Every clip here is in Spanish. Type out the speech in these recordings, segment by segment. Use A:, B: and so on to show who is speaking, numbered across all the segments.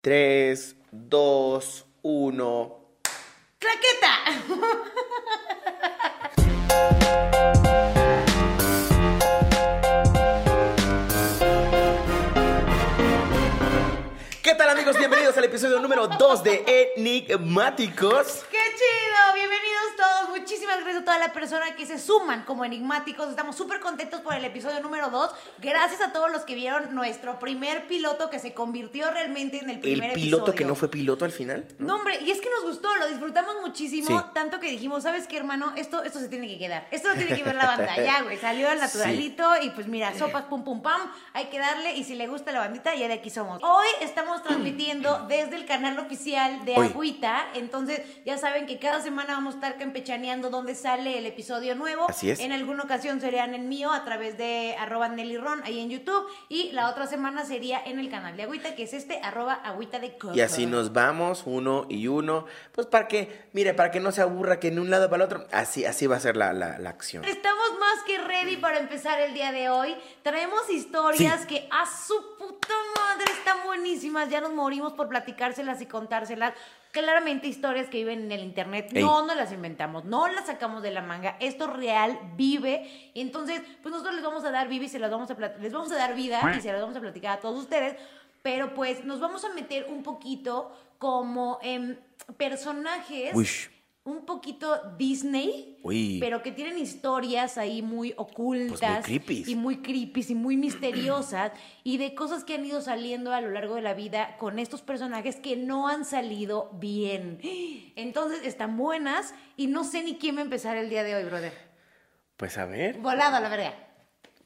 A: 3, 2, 1.
B: ¡Claqueta!
A: ¿Qué tal amigos? Bienvenidos al episodio número 2 de Enigmáticos.
B: ¡Qué chido! Bienvenidos todos. Muchísimas gracias a toda la persona que se suman como enigmáticos. Estamos súper contentos por el episodio número 2. Gracias a todos los que vieron nuestro primer piloto que se convirtió realmente en el primer
A: El piloto
B: episodio.
A: que no fue piloto al final.
B: No, hombre, y es que nos gustó, lo disfrutamos muchísimo,
A: Sí.
B: tanto que dijimos, ¿sabes qué, hermano? Esto, esto se tiene que quedar. Esto lo tiene que ver la banda. Ya, güey, salió al naturalito y pues mira, sopas, pum, pum, pam, hay que darle y si le gusta la bandita, ya de aquí somos. Hoy estamos transmitiendo desde el canal oficial de
A: Hoy.
B: Agüita, entonces ya saben que cada semana vamos a estar campechaneando donde sale el episodio nuevo.
A: Así es.
B: En alguna ocasión serían en mío a través de arroba Nelly Ron ahí en YouTube y la otra semana sería en el canal de Agüita, que es este arroba Agüita de Coco.
A: Y así nos vamos, uno y uno. Pues para que, mire, para que no se aburra que en un lado para el otro. Así, así va a ser la, la, la acción.
B: Estamos más que ready para empezar el día de hoy. Traemos historias
A: Sí.
B: que a su puta madre están buenísimas. Ya nos morimos por platicárselas y contárselas. Claramente historias que viven en el internet.
A: Ey.
B: No nos las inventamos, no las sacamos de la manga. Esto real vive. Y entonces, pues nosotros les vamos a dar vida y se las vamos a les vamos a dar vida y se las vamos a platicar a todos ustedes. Pero pues nos vamos a meter un poquito como en personajes
A: Uish.
B: Un poquito Disney,
A: Uy.
B: pero que tienen historias ahí muy ocultas
A: Pues muy
B: y muy creepy y muy misteriosas y de cosas que han ido saliendo a lo largo de la vida con estos personajes que no han salido bien. Entonces están buenas y no sé ni quién va a empezar el día de hoy, brother.
A: Pues a ver.
B: Volado a la verga.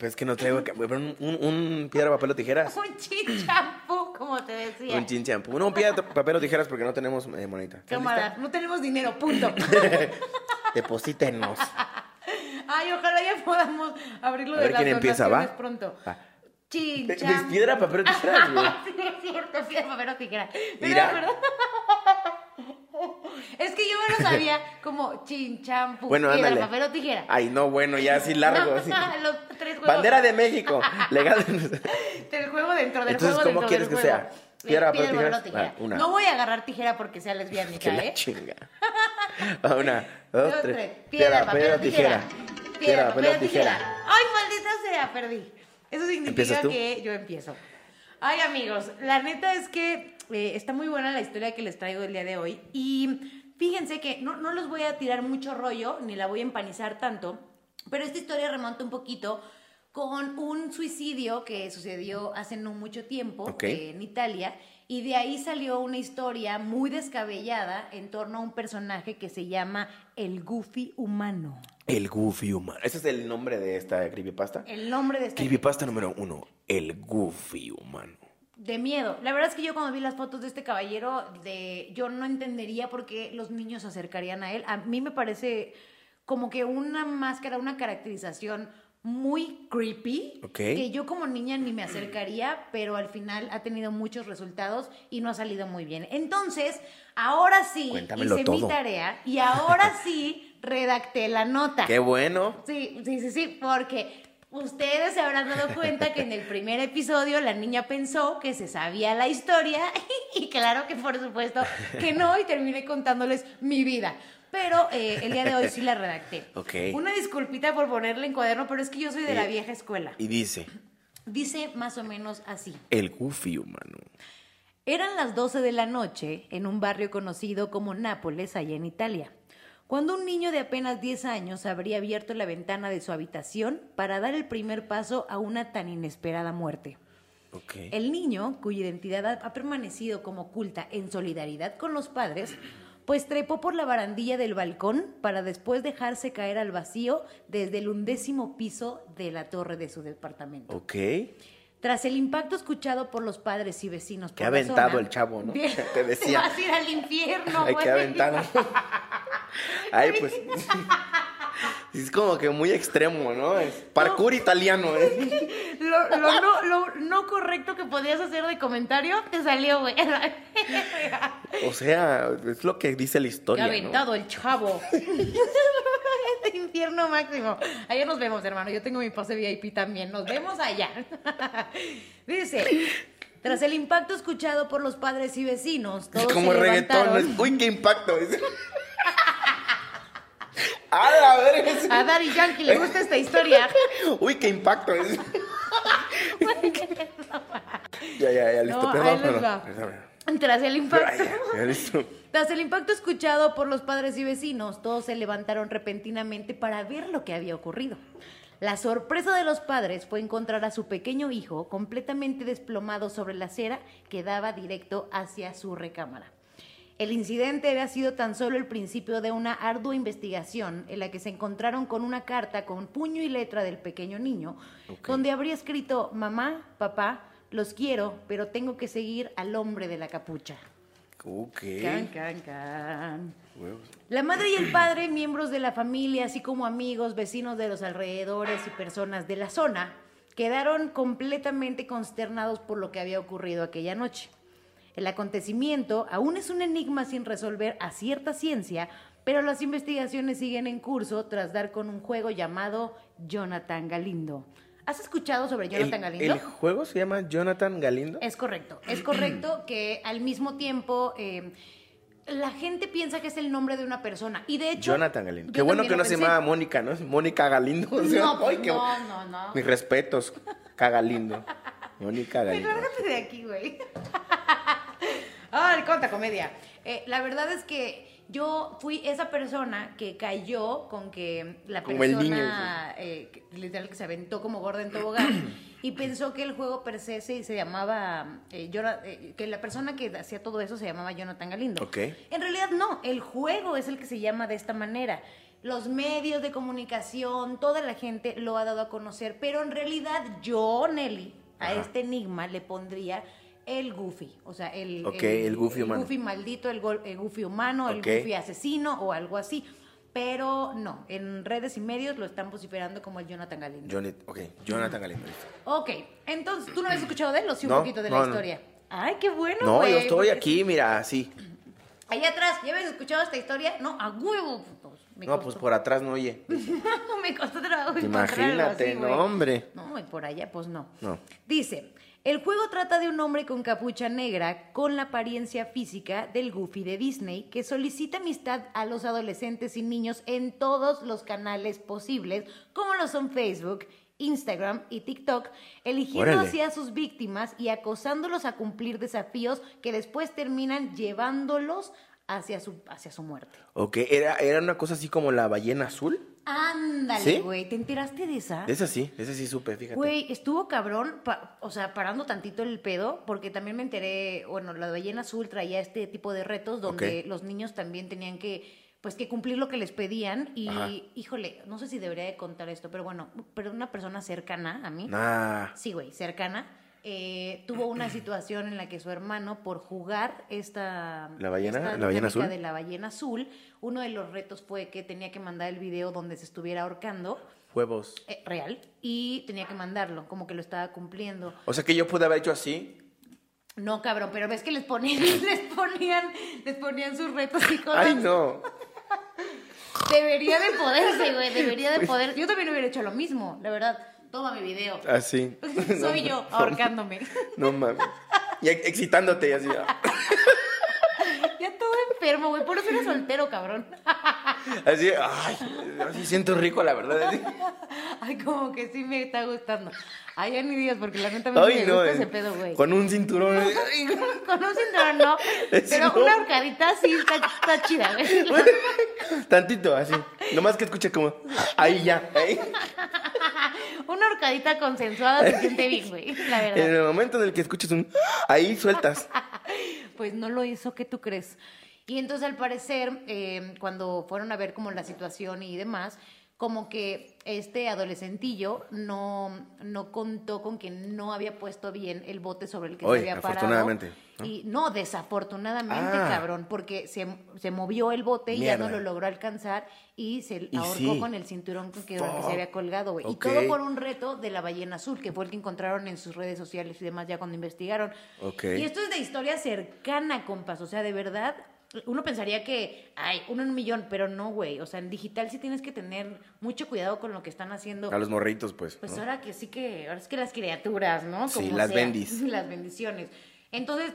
A: Pues es que no traigo. Un, un, un piedra, papel o tijeras.
B: Un chinchampú, como te decía.
A: Un chinchampú. No, un piedra, papel o tijeras porque no tenemos eh, monedita. ¿Estás
B: Cámara, no tenemos dinero, punto.
A: Deposítenos.
B: Ay, ojalá ya podamos abrirlo
A: A
B: de
A: ver
B: las
A: quién empieza,
B: donaciones
A: ¿va?
B: pronto.
A: Va.
B: Chinchampú.
A: ¿Es piedra, papel o tijeras, güey?
B: Sí, es cierto, piedra, papel o tijera. Pero,
A: Mira.
B: ¿verdad? Es que yo me lo sabía como chinchampú,
A: Bueno,
B: piedra,
A: ándale.
B: papel o tijera.
A: Ay, no, bueno, ya así largo. así.
B: Los tres juegos.
A: Bandera de México. Legal.
B: Del juego dentro del
A: Entonces,
B: juego
A: ¿cómo
B: dentro
A: quieres
B: del
A: que
B: juego.
A: sea? ¿Piedra, papel
B: tijera.
A: Va, una.
B: No voy a agarrar tijera porque sea
A: la
B: ¿eh?
A: chinga. Va, Una, dos,
B: Dos,
A: tres.
B: Piedra, papel o tijera.
A: Piedra, papel o tijera.
B: Ay, maldita sea, perdí. Eso significa que yo empiezo. Ay, amigos, la neta es que eh, está muy buena la historia que les traigo el día de hoy. Y fíjense que no, no los voy a tirar mucho rollo, ni la voy a empanizar tanto, pero esta historia remonta un poquito con un suicidio que sucedió hace no mucho tiempo eh, en Italia. Y de ahí salió una historia muy descabellada en torno a un personaje que se llama el Goofy humano.
A: El Goofy humano. Ese es el nombre de esta creepypasta.
B: El nombre de este
A: Creepypasta número uno. El Goofy humano.
B: De miedo. La verdad es que yo cuando vi las fotos de este caballero, de, yo no entendería por qué los niños se acercarían a él. A mí me parece como que una máscara, una caracterización muy creepy,
A: Ok.
B: que yo como niña ni me acercaría, pero al final ha tenido muchos resultados y no ha salido muy bien. Entonces, ahora sí
A: Cuéntamelo
B: hice mi tarea y ahora sí redacté la nota.
A: Qué bueno.
B: Sí, sí, sí, sí, porque ustedes se habrán dado cuenta que en el primer episodio la niña pensó que se sabía la historia y claro que por supuesto que no y terminé contándoles mi vida. Pero eh, el día de hoy sí la redacté.
A: Ok.
B: Una disculpita por ponerle en cuaderno, pero es que yo soy de la
A: Y-
B: vieja escuela.
A: Y dice,
B: Dice más o menos así.
A: el Goofy humano.
B: Eran las 12 de la noche en un barrio conocido como Nápoles, allá en Italia, cuando un niño de apenas 10 años habría abierto la ventana de su habitación para dar el primer paso a una tan inesperada muerte. El niño, cuya identidad ha- ha permanecido como oculta en solidaridad con los padres, pues trepó por la barandilla del balcón para después dejarse caer al vacío desde el undécimo piso de la torre de su departamento.
A: Ok.
B: Tras el impacto escuchado por los padres y vecinos
A: Qué
B: la
A: aventado
B: zona-
A: el chavo, ¿no?
B: Bien.
A: Te decía.
B: Vas a ir al infierno,
A: Ay,
B: güey.
A: qué aventado. Ay, pues. Es como que muy extremo, ¿no? Es parkour italiano, ¿eh?
B: Lo, lo no, lo no correcto que podías hacer de comentario te salió, güey.
A: O sea, es lo que dice la
B: Qué
A: historia. ¿no?
B: aventado el chavo. Este infierno máximo. Allá nos vemos, hermano. Yo tengo mi pase VIP también. Nos vemos allá. Dice, Tras el impacto escuchado por los padres y vecinos, todos
A: Es como
B: se
A: reggaetón. Uy, qué impacto. es. A la verga. es-
B: A Daddy Yankee le gusta esta historia.
A: Uy, qué impacto. es. ya, ya, ya, listo.
B: No,
A: perdón.
B: Tras el impacto. Tras el impacto escuchado por los padres y vecinos, todos se levantaron repentinamente para ver lo que había ocurrido. La sorpresa de los padres fue encontrar a su pequeño hijo completamente desplomado sobre la acera que daba directo hacia su recámara. El incidente había sido tan solo el principio de una ardua investigación en la que se encontraron con una carta con puño y letra del pequeño niño, donde habría escrito, mamá, papá, los quiero, pero tengo que seguir al hombre de la capucha.
A: Ok.
B: Can, can, can. La madre y el padre, miembros de la familia, así como amigos, vecinos de los alrededores y personas de la zona, quedaron completamente consternados por lo que había ocurrido aquella noche. El acontecimiento aún es un enigma sin resolver a cierta ciencia, pero las investigaciones siguen en curso tras dar con un juego llamado Jonathan Galindo. ¿Has escuchado sobre Jonathan
A: ¿El,
B: Galindo?
A: el juego se llama Jonathan Galindo?
B: Es correcto, es correcto que al mismo tiempo eh, la gente piensa que es el nombre de una persona y de hecho...
A: Jonathan Galindo. Qué bueno que no se
B: pensé.
A: llama Mónica, ¿no? Mónica Galindo. o sea,
B: No,
A: ay, qué-
B: no, no, no.
A: Mis respetos, Cagalindo. Mónica
B: Pero
A: Galindo.
B: lárgate de aquí, güey. Ay, conta comedia. Eh, la verdad es que yo fui esa persona que cayó con que la
A: Como el
B: persona, eh, literal, que se aventó como gorda en tobogán y pensó que el juego per se se, llamaba, eh, eh, que la persona que hacía todo eso se llamaba Jonathan Galindo.
A: Ok.
B: En realidad no, el juego es el que se llama de esta manera. Los medios de comunicación, toda la gente lo ha dado a conocer, pero en realidad yo, Nelly, a
A: Ajá.
B: este enigma le pondría el Goofy, o sea, el,
A: Ok, el Goofy.
B: Goofy maldito, el, el Goofy humano, el Goofy asesino o algo así. Pero no, en redes y medios lo están vociferando como el Jonathan Galindo.
A: Johnny, ok, Jonathan Galindo.
B: Ok, entonces, ¿tú no habías escuchado de él o sí un
A: No,
B: poquito de
A: no,
B: la
A: no.
B: historia? Ay, qué bueno,
A: No, yo estoy aquí, mira, así.
B: Allá atrás, ¿ya habías escuchado esta historia? No, a huevo, putos. Me
A: No,
B: costó-
A: pues por atrás no oye.
B: me costó trabajo
A: Imagínate,
B: así,
A: no, hombre.
B: No, y por allá, pues no.
A: No.
B: Dice, el juego trata de un hombre con capucha negra con la apariencia física del Goofy de Disney que solicita amistad a los adolescentes y niños en todos los canales posibles, como lo son Facebook, Instagram y TikTok, eligiendo
A: Órale.
B: así a sus víctimas y acosándolos a cumplir desafíos que después terminan llevándolos hacia su, hacia su muerte.
A: Ok, era, era una cosa así como la ballena azul.
B: Ándale,
A: ¿Sí?
B: güey, ¿te enteraste de esa?
A: Esa sí, esa sí supe, fíjate.
B: Güey, estuvo cabrón, pa- o sea, parando tantito el pedo, porque también me enteré, bueno, la ballena azul traía este tipo de retos donde los niños también tenían que, pues, que cumplir lo que les pedían y,
A: Ajá.
B: híjole, no sé si debería de contar esto, pero bueno, pero una persona cercana a mí,
A: Nah.
B: sí, güey, cercana, eh, tuvo una situación en la que su hermano, por jugar esta...
A: ¿La ballena?
B: esta
A: ¿La ballena azul?
B: de la ballena azul, uno de los retos fue que tenía que mandar el video donde se estuviera ahorcando,
A: Huevos.
B: eh, real y tenía que mandarlo, como que lo estaba cumpliendo.
A: O sea que yo pude haber hecho así.
B: No, cabrón, pero ves que les ponían, les ponían, les ponían sus retos y cosas.
A: Ay, no.
B: Debería de poderse, güey, debería de poder. Yo también hubiera hecho lo mismo, la verdad. Toma mi video.
A: Así.
B: Soy yo ahorcándome.
A: No mames. Y ex- excitándote y así.
B: Ya todo enfermo, güey, por eso eres soltero, cabrón.
A: Así, ay, así siento rico, la verdad. así.
B: Ay, como que sí me está gustando. Ay, ya ni digas, porque la neta sí
A: Ay,
B: me
A: no.
B: gusta
A: eh,
B: ese pedo, güey.
A: Con un cinturón. ay,
B: Con un cinturón no, pero
A: no.
B: una horcadita sí está, está chida, güey.
A: Tantito, así. Nomás que escuche como. Ahí ya. ahí.
B: Una horcadita consensuada se siente bien, güey, la
A: En
B: verdad.
A: el momento en el que escuches un. Ahí sueltas.
B: Pues no lo hizo, ¿qué tú crees? Y entonces al parecer, eh, cuando fueron a ver como la situación y demás, como que este adolescentillo no, no contó con que no había puesto bien el bote sobre el que se había parado.
A: afortunadamente, ¿no?
B: Y no, desafortunadamente,
A: Ah.
B: cabrón, porque se, se movió el bote y ya no lo logró alcanzar y se
A: Y
B: ahorcó
A: sí.
B: con el cinturón con que, se había colgado, güey. Y todo por un reto de la ballena azul, que fue el que encontraron en sus redes sociales y demás ya cuando investigaron. Y esto es de historia cercana, compas. O sea, de verdad, uno pensaría que hay uno en un millón, pero no, güey. O sea, en digital sí tienes que tener mucho cuidado con lo que están haciendo.
A: A los morritos, pues.
B: Pues
A: ¿no?
B: ahora que sí que, ahora es que las criaturas, ¿no?
A: Sí, las bendis.
B: Las bendiciones. Entonces,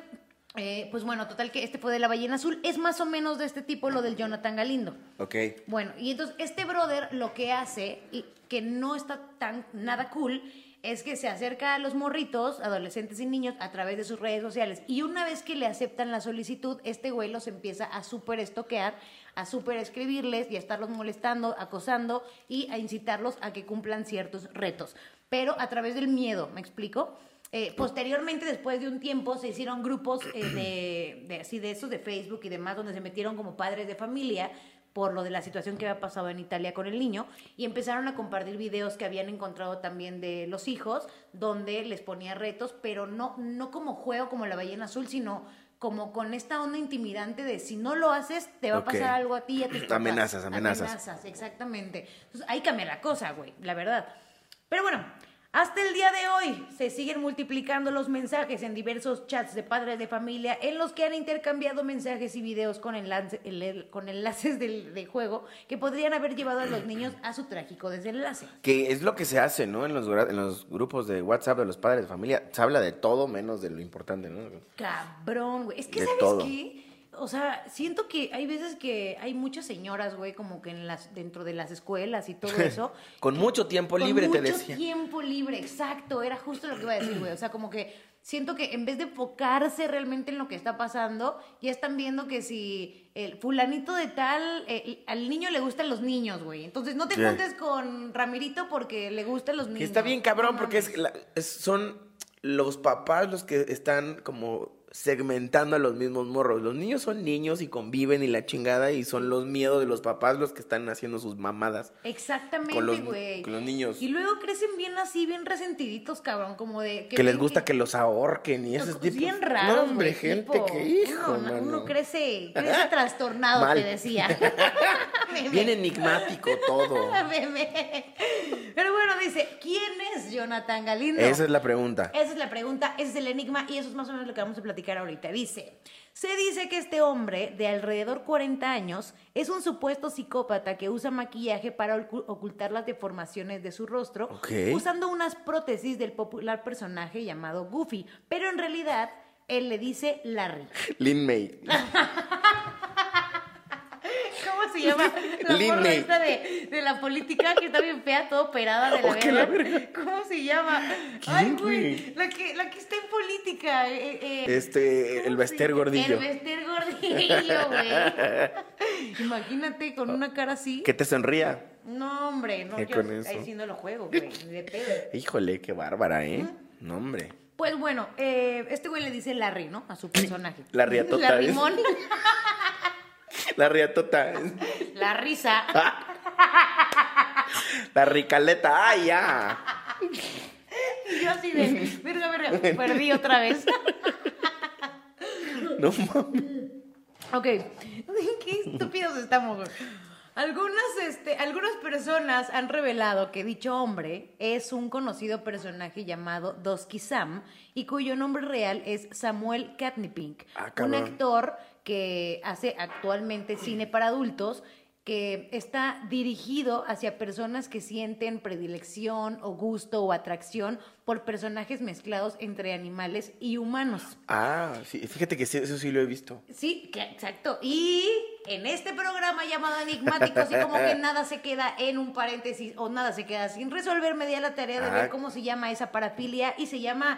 B: eh, pues bueno, total que este fue de la ballena azul. Es más o menos de este tipo lo del Jonathan Galindo.
A: Ok.
B: Bueno, y entonces este brother lo que hace, y que no está tan nada cool, es que se acerca a los morritos, adolescentes y niños, a través de sus redes sociales. Y una vez que le aceptan la solicitud, este güey los empieza a súper estoquear, a súper escribirles y a estarlos molestando, acosando y a incitarlos a que cumplan ciertos retos. Pero a través del miedo, ¿me explico? Eh, posteriormente, después de un tiempo, se hicieron grupos eh, de, de, así de esos de Facebook y demás, donde se metieron como padres de familia por lo de la situación que había pasado en Italia con el niño y empezaron a compartir videos que habían encontrado también de los hijos donde les ponía retos, pero no no como juego como la ballena azul, sino como con esta onda intimidante de si no lo haces te va a pasar algo a ti y a tus.
A: Amenazas, amenazas.
B: Amenazas, exactamente. Entonces ahí cambia la cosa, güey, la verdad. Pero bueno, hasta el día de hoy se siguen multiplicando los mensajes en diversos chats de padres de familia en los que han intercambiado mensajes y videos con, enlace- el- el- con enlaces del, de juego que podrían haber llevado a los niños a su trágico desenlace.
A: Que es lo que se hace, ¿no? En los, gra- en los grupos de WhatsApp de los padres de familia. Se habla de todo menos de lo importante, ¿no?
B: Cabrón, güey. Es que,
A: De
B: ¿sabes
A: todo.
B: qué? O sea, siento que hay veces que hay muchas señoras, güey, como que en las, dentro de las escuelas y todo eso.
A: Con mucho tiempo
B: Con
A: libre, te
B: mucho
A: decía.
B: tiempo libre, exacto. Era justo lo que iba a decir, güey. O sea, como que siento que en vez de enfocarse realmente en lo que está pasando, ya están viendo que si el fulanito de tal, eh, al niño le gustan los niños, güey. Entonces no te
A: Sí.
B: juntes con Ramirito porque le gustan los niños.
A: Que está bien cabrón
B: No
A: porque
B: mames.
A: es, la- es- son los papás los que están como segmentando a los mismos morros. Los niños son niños y conviven y la chingada y son los miedos de los papás los que están haciendo sus mamadas.
B: Exactamente,
A: con los-
B: güey.
A: con los niños.
B: Y luego crecen bien así, bien resentiditos, cabrón, como de...
A: Que les gusta que los ahorquen y ese
B: Cosas
A: tipo.
B: bien raro,
A: No, hombre, gente que hijo,
B: uno,
A: mano.
B: uno crece, crece trastornado,
A: Mal.
B: te decía.
A: Bien enigmático todo.
B: Pero bueno, dice, ¿quién es Jonathan Galindo?
A: Esa es la pregunta.
B: Esa es la pregunta, ese es el enigma y eso es más o menos lo que vamos a platicar ahorita. Dice, se dice que este hombre de alrededor 40 años es un supuesto psicópata que usa maquillaje para ocu- ocultar las deformaciones de su rostro, usando unas prótesis del popular personaje llamado Goofy, pero en realidad él le dice Larry.
A: Lin May.
B: ¿Cómo se llama? La
A: May.
B: esta de, de la política que está bien fea, todo operada de la,
A: Oh, la
B: verga. ¿Cómo se llama? Ay,
A: ¿Quién,
B: güey. La que, la que está en política. eh, eh,
A: Este,
B: ¿cómo
A: el Bester? Gordillo.
B: El Bester Gordillo, güey. Imagínate con una cara así.
A: Que te sonría.
B: No, hombre, no,
A: ¿Qué
B: yo ahí sí no lo juego, güey. De pedo.
A: Híjole, qué bárbara, ¿eh? No, hombre.
B: Pues bueno, eh, este güey le dice Larry, ¿no? A su personaje.
A: La riatota,
B: La
A: ¿ves?
B: rimón.
A: La riatota.
B: La risa.
A: La ricaleta. ¡Ay, ya!
B: Y yo así de, verga, verga, perdí otra vez.
A: No mames.
B: Ok, qué estúpidos estamos. Algunas, este, algunas personas han revelado que dicho hombre es un conocido personaje llamado Dosky Sam y cuyo nombre real es Samuel Katnipink,
A: Ah,
B: un actor que hace actualmente cine para adultos que está dirigido hacia personas que sienten predilección o gusto o atracción por personajes mezclados entre animales y humanos.
A: Ah, sí, fíjate que sí, eso sí lo he visto.
B: Sí, que- exacto. Y en este programa llamado Enigmático, así como que nada se queda en un paréntesis o nada se queda sin resolver, me di a la tarea de
A: Ah.
B: ver cómo se llama esa parafilia y se llama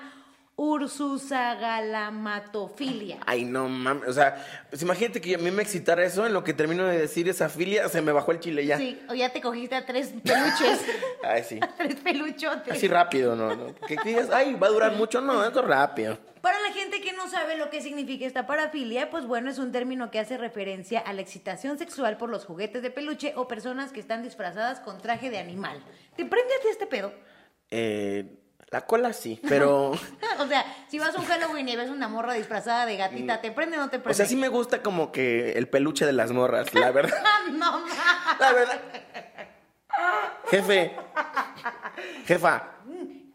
B: ursusagalmatofilia.
A: Ay, no mames. O sea, pues imagínate que a mí me excitara eso. En lo que termino de decir esa filia, se me bajó el chile ya.
B: Sí, o ya te cogiste a tres peluches,
A: Ay, sí.
B: tres peluchotes.
A: Así rápido, ¿no? ¿no? Que digas, ay, va a durar mucho. No, esto rápido.
B: Para la gente que no sabe lo que significa esta parafilia, pues bueno, es un término que hace referencia a la excitación sexual por los juguetes de peluche o personas que están disfrazadas con traje de animal. ¿Te prende a ti este pedo?
A: Eh, la cola sí, pero...
B: O sea, si vas a un Halloween y ves una morra disfrazada de gatita, ¿te prende o no te prende?
A: O sea, sí me gusta como que el peluche de las morras, la verdad.
B: no, ma.
A: La verdad. Jefe. Jefa.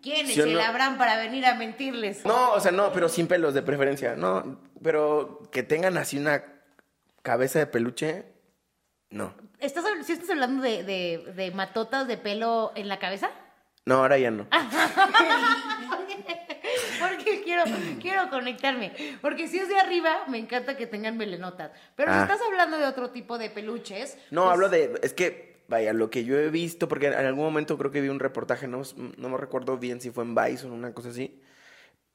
B: ¿Quién es
A: ¿Sí
B: el
A: no?
B: Abraham para venir a mentirles?
A: No, o sea, no, pero sin pelos de preferencia. No, pero que tengan así una Cabeza de peluche, no.
B: ¿Estás, ¿Sí estás hablando de, de, de matotas de pelo en la cabeza?
A: No, ahora ya no.
B: Porque quiero, quiero conectarme. Porque si es de arriba, me encanta que tengan melenotas. Pero si
A: Ah.
B: estás hablando de otro tipo de peluches.
A: No,
B: pues,
A: hablo de. Es que, vaya, lo que yo he visto, porque en algún momento creo que vi un reportaje, no, no me recuerdo bien si fue en Vice o en una cosa así,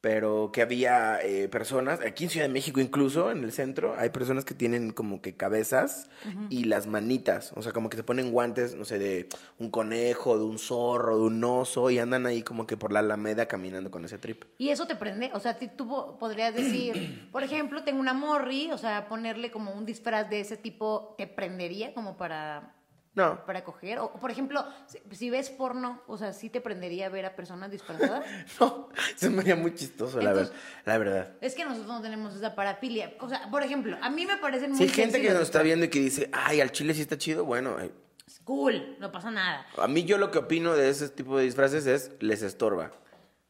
A: pero que había eh, personas, aquí en Ciudad de México incluso, en el centro, hay personas que tienen como que cabezas y las manitas, o sea, como que se ponen guantes, no sé, de un conejo, de un zorro, de un oso, y andan ahí como que por la alameda caminando con ese trip.
B: Y eso te prende, o sea, tú po- podrías decir, por ejemplo, tengo una morri, o sea, ponerle como un disfraz de ese tipo, ¿te prendería como para,
A: No,
B: para coger? O, por ejemplo, si, si ves porno, o sea, ¿sí te prendería ver a personas disfrazadas?
A: no, se me haría muy chistoso, la,
B: Entonces-
A: ver- la verdad.
B: es que nosotros no tenemos esa parafilia. O sea, por ejemplo, a mí me parecen muy
A: Si hay gente que nos está viendo y que dice, ay, al chile sí está chido, bueno, eh.
B: Cool, no pasa nada.
A: A mí yo lo que opino de ese tipo de disfraces es les estorba.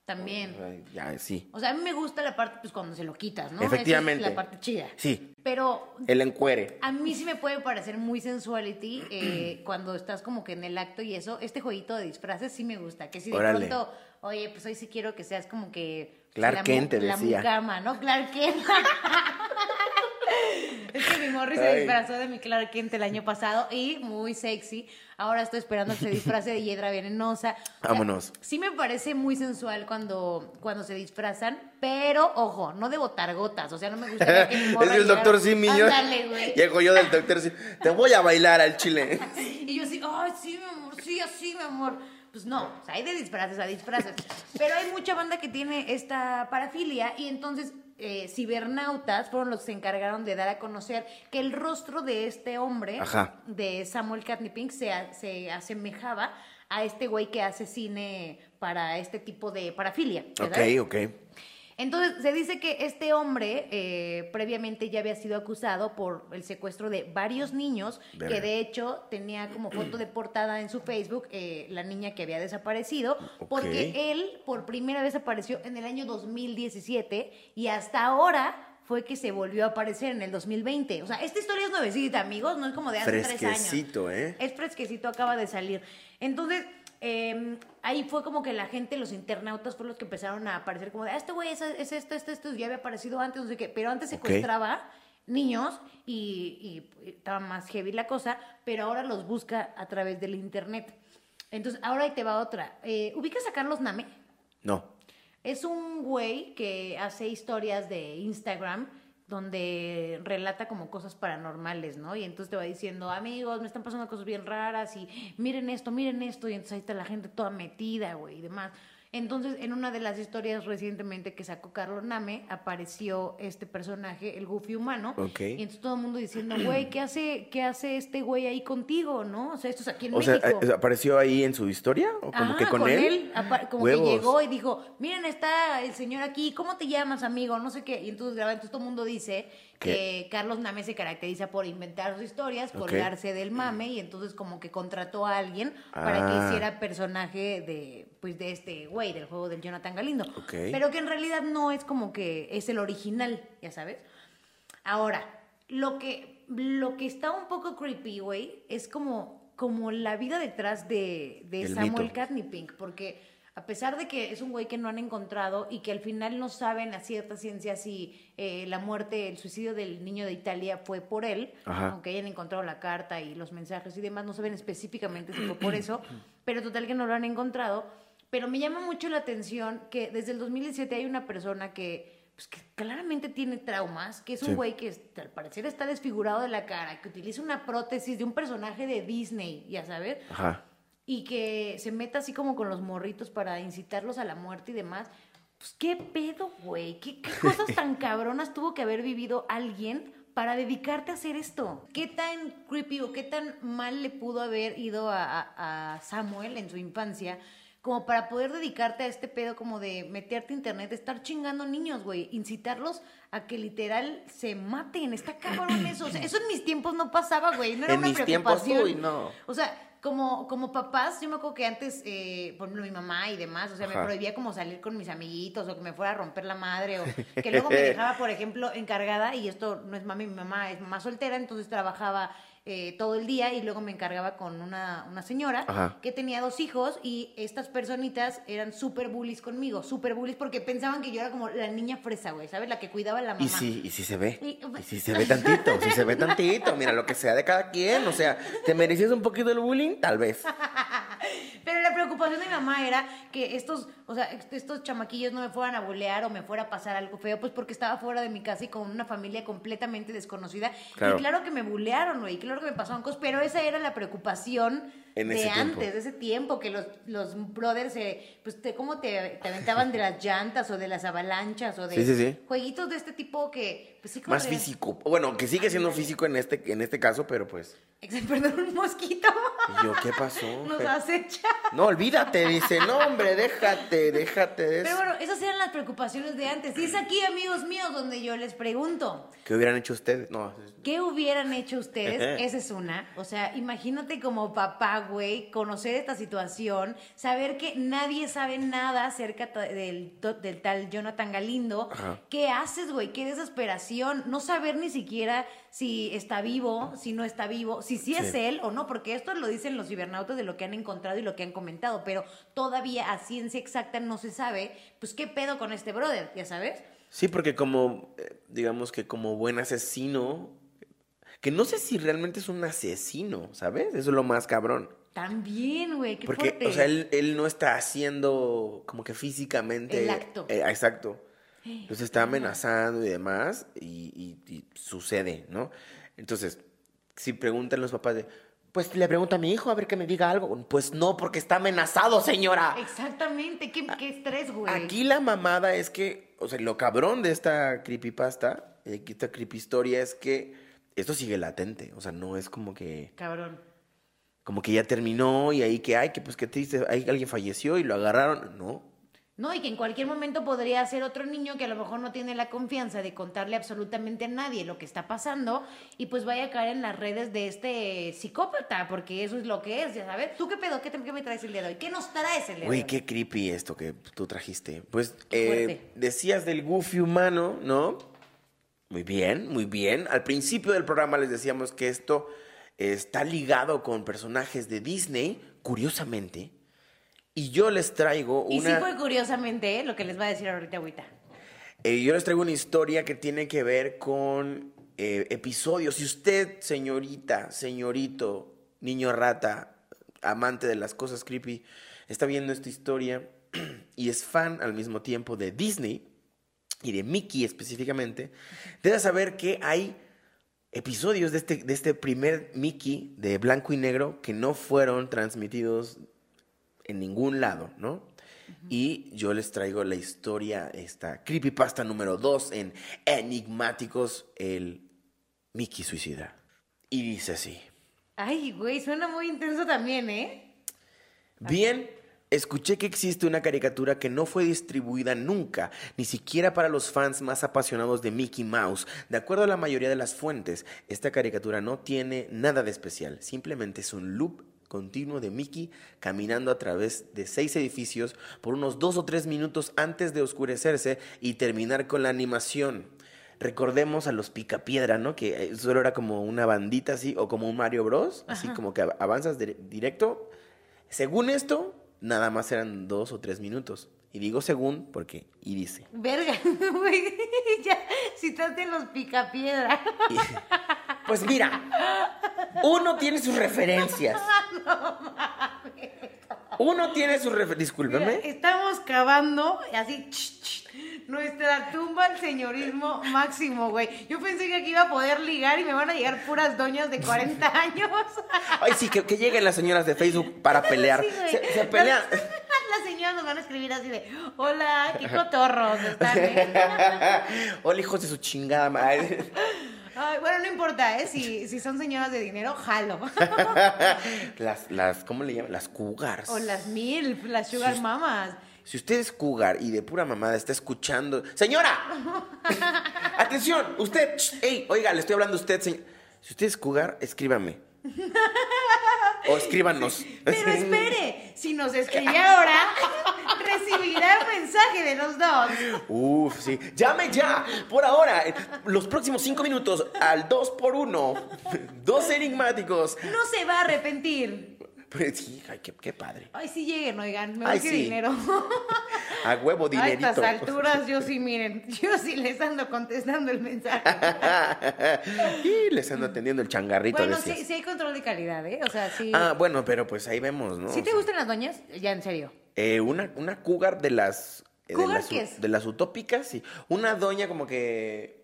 B: También.
A: Ay, Ya, sí.
B: O sea, a mí me gusta la parte, pues, cuando se lo quitas, ¿no? Esa
A: Efectivamente.
B: es la parte chida.
A: Sí,
B: Pero
A: el encuere.
B: a mí sí me puede parecer muy sensuality eh, cuando estás como que en el acto y eso. Este jueguito de disfraces sí me gusta. Que si de
A: Órale.
B: pronto, oye, pues hoy sí quiero que seas como que...
A: Clark
B: la
A: Kent te
B: La
A: decía.
B: mucama, ¿no? Clark Kent. es que mi morri se disfrazó de mi Clark Kent el año pasado y muy sexy. Ahora estoy esperando que se disfrace de Hiedra Venenosa. O sea,
A: Vámonos.
B: Sí me parece muy sensual cuando, cuando se disfrazan, pero ojo, no de botargotas. O sea, no me que mi
A: Es el
B: llegara-
A: doctor Simi. yo-
B: Ándale, güey.
A: Llego yo del doctor Simi. Te voy a bailar al chile.
B: Y yo así, ay, sí, mi amor, sí, así, mi amor. Pues no, o sea, hay de disfraces a disfraces. Pero hay mucha banda que tiene esta parafilia y entonces eh, cibernautas fueron los que se encargaron de dar a conocer que el rostro de este hombre,
A: Ajá.
B: de Samuel Katnipink, se, a- se asemejaba a este güey que hace cine para este tipo de parafilia. ¿ya
A: Ok, ok.
B: Entonces, se dice que este hombre eh, previamente ya había sido acusado por el secuestro de varios niños,
A: Verga.
B: que de hecho tenía como foto de portada en su Facebook eh, la niña que había desaparecido, porque él por primera vez apareció en el año 2017 y hasta ahora fue que se volvió a aparecer en el 2020. O sea, esta historia es nuevecita, amigos, no es como de hace tres años.
A: Fresquecito, ¿eh?
B: Es fresquecito, acaba de salir. Entonces, eh, ahí fue como que la gente, los internautas, fueron los que empezaron a aparecer como de, ah, este güey es, es esto, esto, esto, ya había aparecido antes, no sé qué. Pero antes secuestraba niños y, y estaba más heavy la cosa, pero ahora los busca a través del internet. Entonces, ahora ahí te va otra. Eh, ¿Ubicas a Carlos Name?
A: No.
B: Es un güey que hace historias de Instagram donde relata como cosas paranormales, ¿no? Y entonces te va diciendo, amigos, me están pasando cosas bien raras y miren esto, miren esto, y entonces ahí está la gente toda metida, güey, y demás. Entonces, en una de las historias recientemente que sacó Carlos Name, apareció este personaje, el Goofy humano.
A: Ok.
B: Y entonces todo el mundo diciendo, güey, ¿qué hace, ¿qué hace este güey ahí contigo, no? O sea, esto es aquí en
A: O sea,
B: México.
A: eh, ¿apareció ahí en su historia? ¿O como
B: Ajá,
A: que con, él?
B: como
A: Huevos.
B: que llegó y dijo, miren, está el señor aquí, ¿cómo te llamas, amigo? No sé qué. Y entonces entonces todo el mundo dice que Carlos Name se caracteriza por inventar sus historias,
A: Ok.
B: colgarse del mame, y entonces como que contrató a alguien para
A: Ah.
B: que hiciera personaje de, pues, de este güey, del juego del Jonathan Galindo. Pero que en realidad no es como que es el original, ya sabes. Ahora, lo que, lo que está un poco creepy, güey, es como, como la vida detrás de, de
A: El
B: Samuel
A: mito.
B: Katnipink, porque a pesar de que es un güey que no han encontrado y que al final no saben a cierta ciencia si eh, la muerte, el suicidio del niño de Italia fue por él,
A: Ajá.
B: aunque hayan encontrado la carta y los mensajes y demás, no saben específicamente si fue por eso, pero total que no lo han encontrado. Pero me llama mucho la atención que desde el 2017 hay una persona que, pues, que claramente tiene traumas, que es un
A: Sí.
B: güey que al parecer está desfigurado de la cara, que utiliza una prótesis de un personaje de Disney, ya sabes,
A: Ajá.
B: Y que se meta así como con los morritos para incitarlos a la muerte y demás. Pues qué pedo, güey. ¿Qué, qué cosas tan cabronas tuvo que haber vivido alguien para dedicarte a hacer esto? ¿Qué tan creepy o qué tan mal le pudo haber ido a, a- a Samuel en su infancia? Como para poder dedicarte a este pedo como de meterte a internet, estar chingando niños, güey, incitarlos a que literal se maten. Está cabrón eso. O sea, eso en mis tiempos no pasaba, güey. No era
A: En
B: una
A: mis tiempos,
B: preocupación.
A: uy, no.
B: O sea, como, como papás, yo me acuerdo que antes, eh, por ejemplo, mi mamá y demás, o sea, me prohibía como salir con mis amiguitos o que me fuera a romper la madre o que luego me dejaba, por ejemplo, encargada, y esto no es mami, mi mamá es mamá soltera, entonces trabajaba eh, todo el día y luego me encargaba con una, una señora
A: Ajá.
B: que tenía dos hijos y estas personitas eran súper bullies conmigo, súper bullies porque pensaban que yo era como la niña fresa, güey, ¿sabes? La que cuidaba a la mamá.
A: Y sí, y sí se ve.
B: Y-
A: Y sí se ve tantito, sí se ve tantito. Mira, lo que sea de cada quien. O sea, ¿te merecías un poquito el bullying? Tal vez.
B: Pero la preocupación de mi mamá era que estos, o sea, estos chamaquillos no me fueran a bolear o me fuera a pasar algo feo, pues porque estaba fuera de mi casa y con una familia completamente desconocida.
A: Claro.
B: Y claro que me bulearon, güey, y claro que me pasaron cosas, pero esa era la preocupación
A: En
B: de
A: ese
B: antes,
A: tiempo.
B: de ese tiempo, que los, los brothers, eh, pues, te, ¿cómo te, te aventaban de las llantas o de las avalanchas o de
A: Sí, sí, sí.
B: jueguitos de este tipo que, pues sí, como
A: Más físico. Bueno, que sigue siendo físico en este, en este caso, pero pues.
B: Perdón, un mosquito
A: ¿Y yo qué pasó?
B: nos
A: Fe-
B: acecha.
A: No, olvídate, dice. No, hombre, déjate, déjate de
B: Pero bueno, esas eran las preocupaciones de antes. Y es aquí, amigos míos, donde yo les pregunto,
A: ¿Qué hubieran hecho ustedes? No,
B: ¿qué hubieran hecho ustedes? Esa es una. O sea, imagínate como papá, güey, conocer esta situación, saber que nadie sabe nada acerca del, del tal Jonathan Galindo.
A: Ajá.
B: ¿Qué haces, güey? Qué desesperación. No saber ni siquiera si está vivo, si no está vivo, si sí es
A: Sí.
B: él o no, porque esto lo dicen los cibernautas de lo que han encontrado y lo que han comentado, pero todavía a ciencia exacta no se sabe, pues qué pedo con este brother, ya sabes.
A: Sí, porque como, eh, digamos que como buen asesino, que no sé si realmente es un asesino, ¿sabes? Eso es lo más cabrón.
B: También, güey, qué
A: Porque,
B: fuerte.
A: o sea, él, él no está haciendo como que físicamente...
B: El acto.
A: Eh, exacto. Los está amenazando y demás, y, y- y sucede, ¿no? Entonces, si preguntan los papás de, pues le pregunto a mi hijo a ver que me diga algo. Pues no, porque está amenazado, señora.
B: Exactamente, qué, qué estrés, güey.
A: Aquí la mamada es que, o sea, lo cabrón de esta creepypasta, de esta creepy historia es que esto sigue latente. O sea, no es como que,
B: Cabrón.
A: como que ya terminó y ahí que, ay, que pues qué triste, ahí alguien falleció y lo agarraron. No.
B: No, y que en cualquier momento podría ser otro niño que a lo mejor no tiene la confianza de contarle absolutamente a nadie lo que está pasando y pues vaya a caer en las redes de este psicópata, porque eso es lo que es, ya sabes. ¿Tú qué pedo? ¿Qué, te- qué me traes el día de hoy? ¿Qué nos traes el día de hoy?
A: qué creepy esto que tú trajiste. Pues eh, decías del goofy humano, ¿no? Muy bien, muy bien. Al principio del programa les decíamos que esto está ligado con personajes de Disney, curiosamente. Y yo les traigo
B: Y
A: una...
B: sí fue curiosamente ¿eh? lo que les va a decir ahorita agüita.
A: Eh, yo les traigo una historia que tiene que ver con eh, episodios. Si usted, señorita, señorito, niño rata, amante de las cosas creepy, está viendo esta historia y es fan al mismo tiempo de Disney y de Mickey específicamente, debe saber que hay episodios de este, de este primer Mickey de blanco y negro que no fueron transmitidos en ningún lado, ¿no? Y yo les traigo la historia, esta creepypasta número 2 en Enigmáticos, el Mickey Suicida. Y dice así.
B: Ay, güey, suena muy intenso también, ¿eh?
A: Bien, escuché que existe una caricatura que no fue distribuida nunca, ni siquiera para los fans más apasionados de Mickey Mouse. De acuerdo a la mayoría de las fuentes, esta caricatura no tiene nada de especial, simplemente es un loop continuo de Mickey caminando a través de seis edificios por unos dos o tres minutos antes de oscurecerse y terminar con la animación. Recordemos a los Picapiedra, ¿no? Que eh, solo era como una bandita así, o como un Mario Bros. Así como que av- avanzas dire- directo. Según esto, nada más eran dos o tres minutos. Y digo según porque, y dice.
B: Verga, güey, ya citaste los picapiedra.
A: Y- pues mira, uno tiene sus referencias. Uno tiene sus referencias.
B: Mira,
A: Discúlpeme.
B: estamos cavando así ch, ch, nuestra tumba al señorismo máximo, güey. Yo pensé que aquí iba a poder ligar y me van a llegar puras doñas de 40 años.
A: Ay, sí, que, que lleguen las señoras de Facebook para pelear.
B: Sí,
A: se, se pelean.
B: Las, las señoras nos van a escribir así de, hola, qué cotorros están. eh?"
A: Hola, hijos de su chingada madre.
B: Ay, bueno, no importa, ¿eh? Si, si son señoras de dinero, jalo.
A: Las, las, ¿cómo le llaman? Las cougars.
B: o las mil, las sugar
A: Sí.
B: mamas.
A: Si usted es cougar y de pura mamada está escuchando. ¡Señora! ¡Atención! Usted. ¡Ey! Oiga, le estoy hablando a usted, señor. Si usted es cougar, escríbame. O escríbanos.
B: Pero espere, si nos escribe ahora, recibirá el mensaje de los dos.
A: Uf, sí. Llame ya, por ahora, los próximos cinco minutos al 2 por 1 Dos enigmáticos.
B: No se va a arrepentir.
A: Pues sí, ay, qué, qué padre.
B: Ay, sí lleguen, oigan, me
A: Ay, sí.
B: dinero.
A: A huevo,
B: A
A: dinerito.
B: estas alturas, yo sí, miren, yo sí les ando contestando el mensaje.
A: y les ando atendiendo el changarrito.
B: Bueno,
A: decías.
B: sí, sí hay control de calidad, ¿eh? O sea, sí.
A: Ah, bueno, pero pues ahí vemos, ¿no?
B: ¿Sí te gustan las doñas? Ya, en serio.
A: Eh, una, una cougar de las. eh, de
B: ¿Cougar
A: las,
B: qué es?
A: De las utópicas, sí. Una doña como que.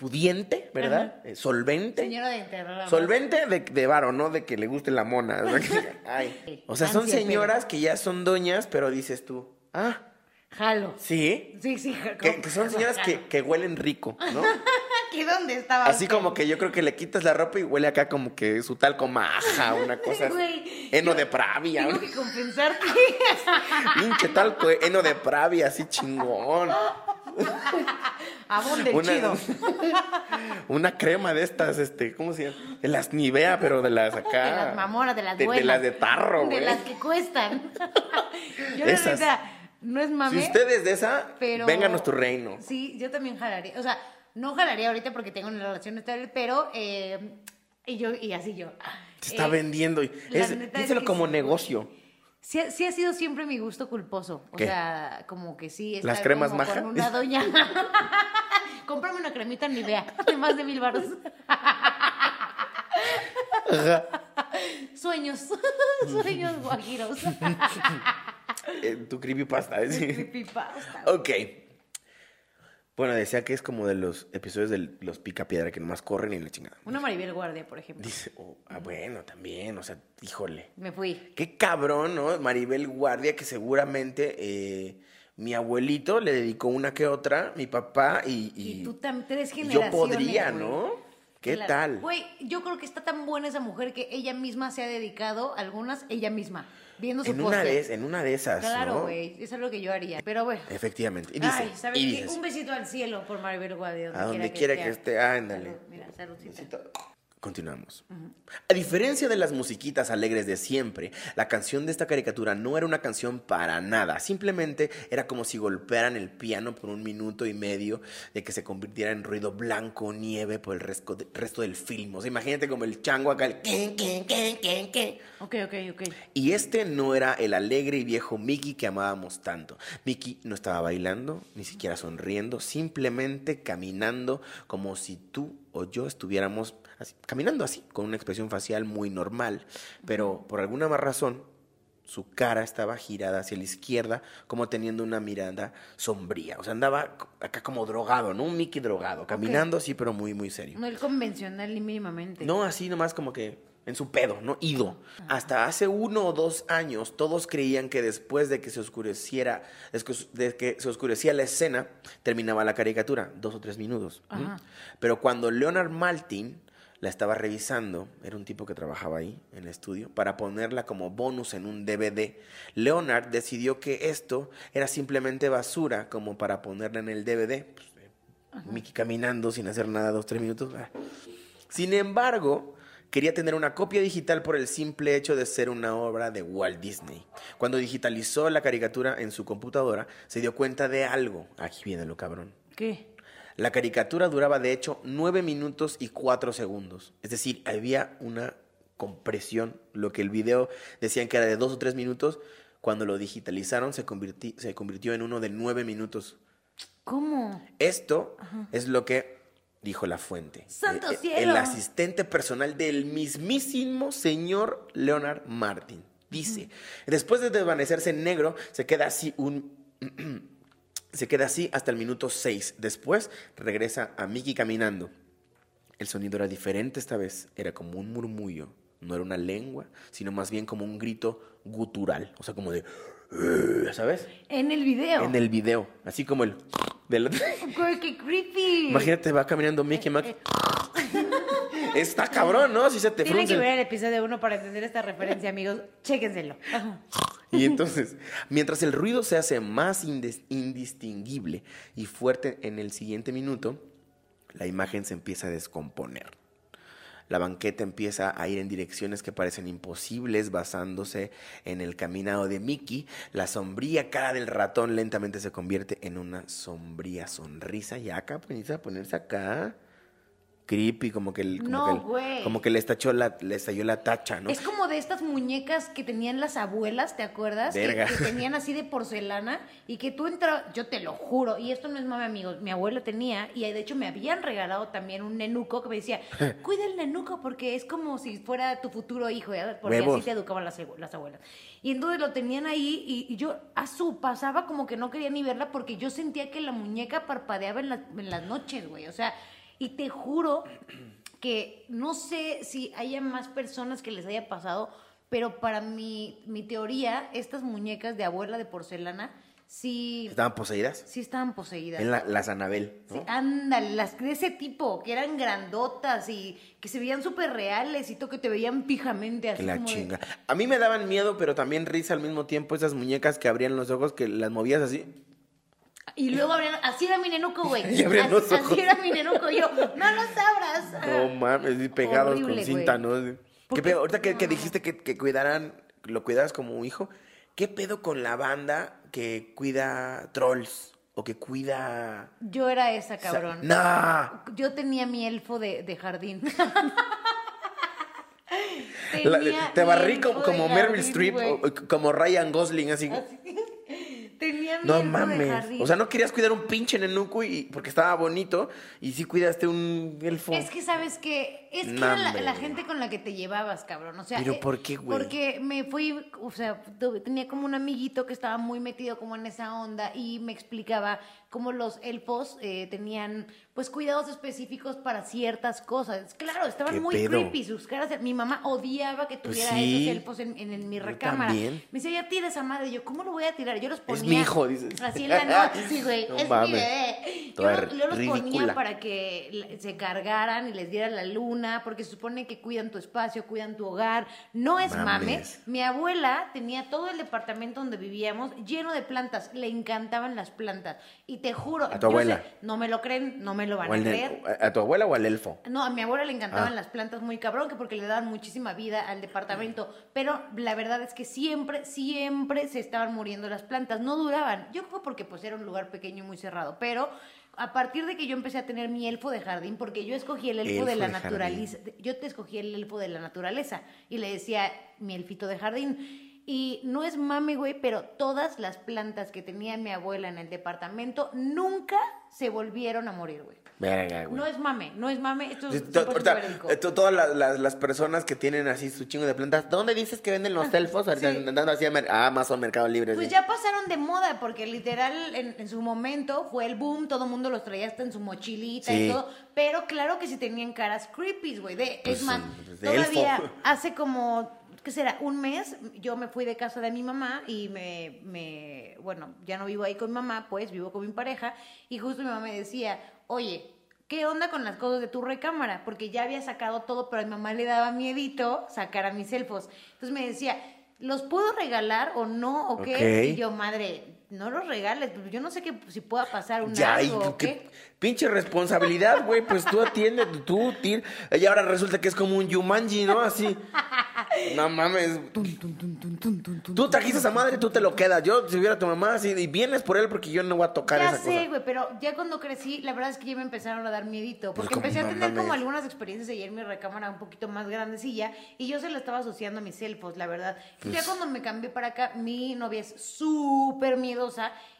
A: Pudiente, ¿verdad?
B: Ajá.
A: Eh, solvente.
B: Señora de enterrar.
A: Solvente de, de varo, no de que le guste la mona. Ay. O sea, son señoras que ya son doñas, pero dices tú, ah,
B: Jalo.
A: sí.
B: Sí, sí.
A: Que, que son señoras que, que huelen rico, ¿no?
B: ¿Que dónde estaba?
A: Así
B: usted?
A: como que yo creo que le quitas la ropa y huele acá como que su talco maja, una cosa.
B: Güey,
A: Eno
B: yo
A: de pravia.
B: Tengo que compensarte.
A: Pinche talco, eno de pravia, así chingón.
B: Abón del
A: Una,
B: chido.
A: una crema de estas, este, ¿cómo se llama? De las Nivea, pero de las acá.
B: De las mamonas, de las
A: de,
B: buenas.
A: de las de tarro,
B: De
A: güey.
B: las que cuestan. Yo
A: Esas.
B: neta, no es mame.
A: Si usted es de esa,
B: pero...
A: vénganos tu reino.
B: Sí, yo también jalaría. O sea, no jalaría ahorita porque tengo una relación estable, pero... eh, y yo, y así yo.
A: Se está
B: eh,
A: vendiendo. y- Es,
B: es
A: como
B: sí.
A: negocio.
B: Sí, ha- sí ha sido siempre mi gusto culposo. O
A: ¿Qué?
B: sea, como que sí. estar
A: ¿Las cremas
B: como
A: Maja?
B: Con una doña. Cómprame una cremita Nivea de más de mil baros. Sueños. Sueños guajiros.
A: Eh, tu creepypasta. Sí.
B: Creepypasta.
A: Ok. Bueno, decía que es como de los episodios de los pica piedra que nomás corren y la chingada.
B: Una Maribel Guardia, por ejemplo.
A: Dice, oh, ah, bueno, también, o sea, híjole.
B: Me fui.
A: Qué cabrón, ¿no? Maribel Guardia, que seguramente eh, mi abuelito le dedicó una que otra, mi papá y.
B: Y, tú también, tres generaciones.
A: yo podría,
B: güey.
A: ¿no? ¿Qué
B: Claro.
A: tal?
B: Güey, yo creo que está tan buena esa mujer que ella misma se ha dedicado, algunas ella misma, viendo su
A: En una, de, en una de esas,
B: Claro,
A: ¿no?
B: güey, eso es lo que yo haría. Pero bueno.
A: Efectivamente. Y dice,
B: Ay, ¿sabes
A: y dices,
B: Un besito al cielo por Maribel Guardia.
A: a donde quiera que esté, ándale.
B: Salud, mira, saludcita.
A: Continuamos. A diferencia de las musiquitas alegres de siempre, la canción de esta caricatura no era una canción para nada. Simplemente era como si golpearan el piano por un minuto y medio de que se convirtiera en ruido blanco o nieve por el resto, de- resto del film. O sea, imagínate como el chango acá, el quen, quen, quen, quen, quen.
B: Ok, ok, ok.
A: Y este no era el alegre y viejo Mickey que amábamos tanto. Mickey no estaba bailando, ni siquiera sonriendo, simplemente caminando como si tú o yo estuviéramos así, caminando así, con una expresión facial muy normal. Pero por alguna más razón, su cara estaba girada hacia la izquierda, como teniendo una mirada sombría. O sea, andaba acá como drogado, ¿no? Un Mickey drogado, caminando así, pero muy, muy serio.
B: No el convencional ni mínimamente.
A: No, así nomás como que en su pedo, ¿no? Ido. Hasta hace uno o dos años todos creían que después de que se oscureciera, de que se oscurecía la escena, terminaba la caricatura, dos o tres minutos. Pero cuando Leonard Maltin la estaba revisando, era un tipo que trabajaba ahí en el estudio, para ponerla como bonus en un DVD, Leonard decidió que esto era simplemente basura como para ponerla en el DVD. Pues, Mickey caminando sin hacer nada, dos, tres minutos. ah. Sin embargo, quería tener una copia digital por el simple hecho de ser una obra de Walt Disney. Cuando digitalizó la caricatura en su computadora, se dio cuenta de algo. Aquí viene lo cabrón.
B: ¿Qué?
A: La caricatura duraba de hecho 9 minutos y 4 segundos. Es decir, había una compresión. Lo que el video decían que era de 2 o 3 minutos, cuando lo digitalizaron se, convirti- se convirtió en uno de 9 minutos.
B: ¿Cómo?
A: Esto es lo que dijo la fuente.
B: ¡Santo
A: Eh, eh,
B: cielo!
A: El asistente personal del mismísimo señor Leonard Martin. Dice, después de desvanecerse en negro, se queda así un... se queda así hasta el minuto 6. Después regresa a Mickey caminando. El sonido era diferente esta vez. Era como un murmullo. No era una lengua, sino más bien como un grito gutural. O sea, como de... ¿Sabes?
B: En el video.
A: En el video. Así como el... del-
B: qué creepy.
A: Imagínate, va caminando Mickey Mac. Está cabrón, ¿no? Si se te
B: Tienen que ver el episodio 1 para entender esta referencia, amigos. Chéquenselo.
A: Y entonces, mientras el ruido se hace más indistinguible y fuerte en el siguiente minuto, la imagen se empieza a descomponer. La banqueta empieza a ir en direcciones que parecen imposibles, basándose en el caminado de Mickey. La sombría cara del ratón lentamente se convierte en una sombría sonrisa. Y acá, pues, a ponerse acá creepy, como que, el- como
B: No,
A: que, el- como que le, estalló la, le estalló la tacha, ¿no?
B: Es como de estas muñecas que tenían las abuelas, ¿te acuerdas? Que-
A: Verga.
B: Que, tenían así de porcelana y que tú entrabas, yo te lo juro, y esto no es mame, amigos, mi abuela tenía, y de hecho me habían regalado también un nenuco que me decía, cuida el nenuco porque es como si fuera tu futuro hijo, ¿ya? porque
A: Huevos.
B: así te educaban las, abue- las abuelas. Y entonces lo tenían ahí y, y yo a su pasaba como que no quería ni verla porque yo sentía que la muñeca parpadeaba en, las- en las noches, güey, o sea, y te juro que no sé si haya más personas que les haya pasado, pero para mi, mi teoría, estas muñecas de abuela de porcelana sí,
A: Estaban poseídas.
B: sí estaban poseídas.
A: En la, las Anabel, ¿no?
B: Sí, ándale, las de ese tipo, que eran grandotas y que se veían súper reales y todo, que te veían pijamente así
A: Que la
B: como de-
A: chinga. A mí me daban miedo, pero también risa al mismo tiempo esas muñecas que abrían los ojos, que las movías así.
B: Y luego abrían, así era mi nenuco, güey. Así, así era mi nenuco, y yo, no los abras.
A: No mames, pegados
B: Horrible,
A: con cinta,
B: güey.
A: ¿no? ¿Qué pedo? Ahorita que, dijiste que, que cuidaran, lo cuidaras como un hijo, ¿qué pedo con la banda que cuida trolls? O que cuida.
B: Yo era esa,
A: o sea,
B: cabrón.
A: ¡Nah!
B: Yo tenía mi elfo de, de jardín.
A: La- te barrí como, como Meryl Streep, o- o como Ryan Gosling, así.
B: Tenía
A: No
B: de
A: mames. O sea, no querías cuidar un pinche nenuco y, porque estaba bonito y sí cuidaste un elfo.
B: Es que sabes que es que era la, gente con la que te llevabas, cabrón. O sea,
A: ¿Pero
B: eh,
A: por qué, güey?
B: Porque me fui, o sea, tenía como un amiguito que estaba muy metido como en esa onda y me explicaba cómo los elfos eh, tenían pues cuidados específicos para ciertas cosas. Claro, estaban
A: ¿Qué
B: muy
A: pedo?
B: creepy sus caras. Mi mamá odiaba que
A: Pues
B: tuviera
A: sí.
B: esos elfos en, en- en mi recámara. Me decía, ya tira esa madre. Yo, ¿cómo lo voy a tirar? Yo los ponía.
A: Es mi hijo, dices.
B: Así en la noche, sí, güey.
A: No
B: es
A: mames.
B: mi bebé. Yo, los- ponía para que se cargaran y les diera la luna, porque se supone que cuidan tu espacio, cuidan tu hogar. No es mame.
A: Mames.
B: Mi abuela tenía todo el departamento donde vivíamos lleno de plantas. Le encantaban las plantas. Y te juro.
A: ¿A tu abuela?
B: sé, no me lo creen, no me lo van a creer.
A: ¿A a tu abuela o al elfo?
B: No, a mi abuela le encantaban
A: Ah.
B: las plantas muy cabrón, que porque le daban muchísima vida al departamento. Pero la verdad es que siempre, siempre se estaban muriendo las plantas. No duraban. Yo creo porque pues era un lugar pequeño y muy cerrado. Pero a partir de que yo empecé a tener mi elfo de jardín, porque yo escogí el elfo,
A: Elfo
B: de la
A: de jardín.
B: naturaleza. Yo te escogí el elfo de la naturaleza. Y le decía mi elfito de jardín. Y no es mame, güey, pero todas las plantas que tenía mi abuela en el departamento nunca se volvieron a morir, güey.
A: Verga, güey.
B: No es mame, no es mame, esto es
A: Sí, to-
B: 100%
A: ahorita,
B: verídico.
A: eh, to- todas las, las- las personas que tienen así su chingo de plantas, ¿dónde dices que venden los elfos? Ahorita
B: Sí.
A: andando así a mer- a Amazon, Mercado Libre.
B: Pues
A: sí.
B: ya pasaron de moda, porque literal en, en su momento fue el boom, todo el mundo los traía hasta en su mochilita
A: Sí.
B: y todo, pero claro que sí tenían caras creepy, güey. De,
A: Pues,
B: es más,
A: de
B: todavía
A: elfo.
B: hace como, ¿qué será? Un mes yo me fui de casa de mi mamá y me, me, bueno, ya no vivo ahí con mi mamá, pues vivo con mi pareja, y justo mi mamá me decía, oye, ¿Qué onda con las cosas de tu recámara? Porque ya había sacado todo, pero a mi mamá le daba miedito sacar a mis elfos. Entonces me decía, ¿los puedo regalar o no? ¿O qué? Y yo, madre, no los regales. pues, Yo no sé que, si pueda pasar un
A: Ya, y
B: algo o
A: qué
B: qué.
A: pinche responsabilidad, güey. Pues tú atiendes, tú, tir. Y ahora resulta que es como un Yumanji, ¿no? Así. No mames. Tú trajiste a esa madre, tú te lo quedas. Yo, si hubiera tu mamá, así, y vienes por él porque yo no voy a tocar
B: Ya
A: esa
B: sé,
A: cosa.
B: güey, pero ya cuando crecí, la verdad es que ya me empezaron a dar miedito.
A: Pues
B: Porque empecé a tener como algunas experiencias ayer en mi recámara un poquito más grandecilla y yo se la estaba asociando a mis elfos, la verdad. Y
A: Pues
B: ya cuando me cambié para acá, mi novia es súper miedosa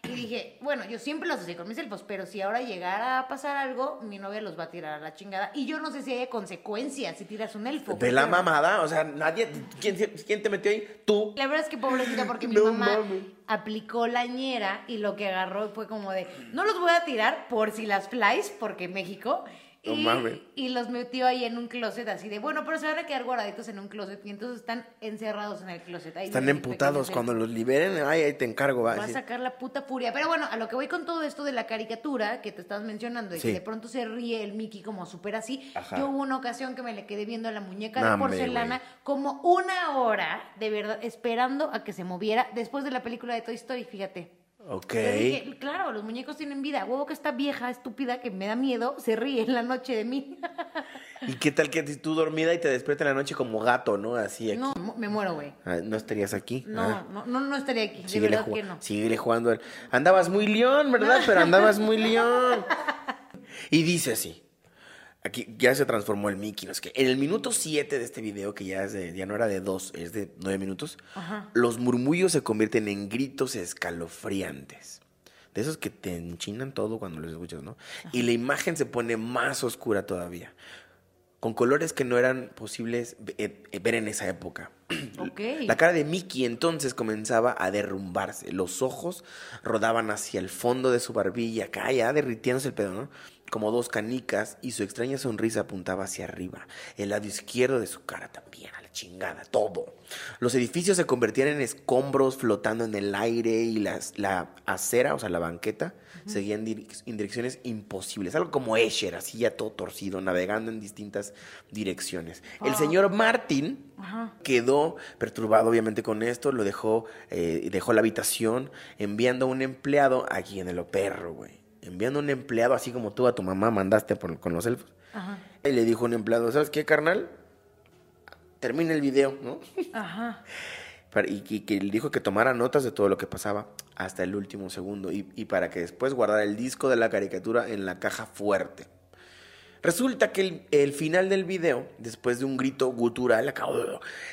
B: y dije, bueno, yo siempre los asocié con mis elfos, pero si ahora llegara a pasar algo, mi novia los va a tirar a la chingada. Y yo no sé si hay consecuencias si tiras un elfo.
A: De la
B: pero-
A: mamada, o sea, nadie. ¿Quién, quién te metió ahí? Tú.
B: La verdad es que pobrecita porque mi
A: No
B: mamá aplicó la ñera y lo que agarró fue como de, no los voy a tirar por si las flies, porque México.
A: No
B: y,
A: mames.
B: y los metió ahí en un closet así de, bueno, pero se van a quedar guardaditos en un closet y entonces están encerrados en el closet. Ahí
A: Están emputados. Cuando los liberen, ay, ahí te encargo, va.
B: Va a sacar la puta furia. Pero bueno, a lo que voy con todo esto de la caricatura que te estabas mencionando y
A: Sí.
B: que de pronto se ríe el Mickey como súper así.
A: Ajá.
B: Yo hubo una ocasión que me le quedé viendo a la muñeca de porcelana como una hora, de verdad, esperando a que se moviera después de la película de Toy Story, fíjate.
A: Ok.
B: Dije, claro, los muñecos tienen vida. Huevo que esta vieja estúpida que me da miedo se ríe en la noche de mí.
A: ¿Y qué tal que tú dormida y te despiertas en la noche como gato, ¿no? Así aquí.
B: No, me muero, güey.
A: Ah, ¿No estarías aquí?
B: No,
A: Ah.
B: no, no, no estaría aquí. De verdad
A: ju-
B: que no.
A: síguele jugando. Andabas muy león, ¿verdad? Pero andabas muy león. Y dice así. Aquí ya se transformó el Mickey. ¿no? Es que en el minuto 7 de este video, que ya, es de- ya no era de 2, es de 9 minutos,
B: Ajá.
A: los murmullos se convierten en gritos escalofriantes. De esos que te enchinan todo cuando los escuchas, ¿no? Y la imagen se pone más oscura todavía. Con colores que no eran posibles ve- eh, ver en esa época.
B: Ok.
A: La cara de Mickey entonces comenzaba a derrumbarse. Los ojos rodaban hacia el fondo de su barbilla, acá ya derritiéndose el pedo, ¿no? Como dos canicas y su extraña sonrisa apuntaba hacia arriba. El lado izquierdo de su cara también, a la chingada, todo. Los edificios se convertían en escombros flotando en el aire y las, la acera, o sea, la banqueta, seguía en, dir- en direcciones imposibles. Algo como Escher, así ya todo torcido, navegando en distintas direcciones. El
B: Ah.
A: señor Martin quedó perturbado obviamente con esto, lo dejó, eh, dejó la habitación enviando a un empleado aquí en el perro, güey. Enviando un empleado así como tú a tu mamá mandaste por- con los elfos.
B: Ajá.
A: Y le dijo un empleado, ¿sabes qué, carnal? Termina el video, ¿no?
B: Ajá.
A: Y, y que le dijo que tomara notas de todo lo que pasaba hasta el último segundo y, y para que después guardara el disco de la caricatura en la caja fuerte. Resulta que el, el final del video, después de un grito gutural,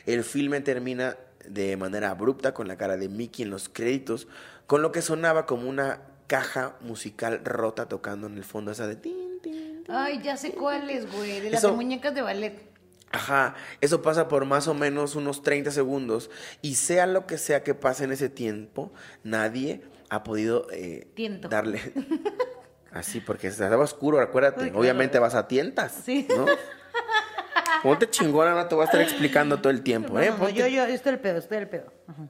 A: el filme termina de manera abrupta con la cara de Mickey en los créditos, con lo que sonaba como una caja musical rota tocando en el fondo esa de... tin, tin, tin.
B: Ay, ya sé cuáles, güey. De las
A: Eso-
B: de muñecas de ballet.
A: Ajá, eso pasa por más o menos unos 30 segundos y sea lo que sea que pase en ese tiempo, nadie ha podido eh, darle... Así, porque estaba oscuro, acuérdate. Obviamente vas a tientas,
B: Sí.
A: ¿no? Ponte chingona, no te voy a estar explicando todo el tiempo,
B: No,
A: ¿eh? Ponte-
B: yo, yo, estoy el pedo, estoy el pedo. Ajá.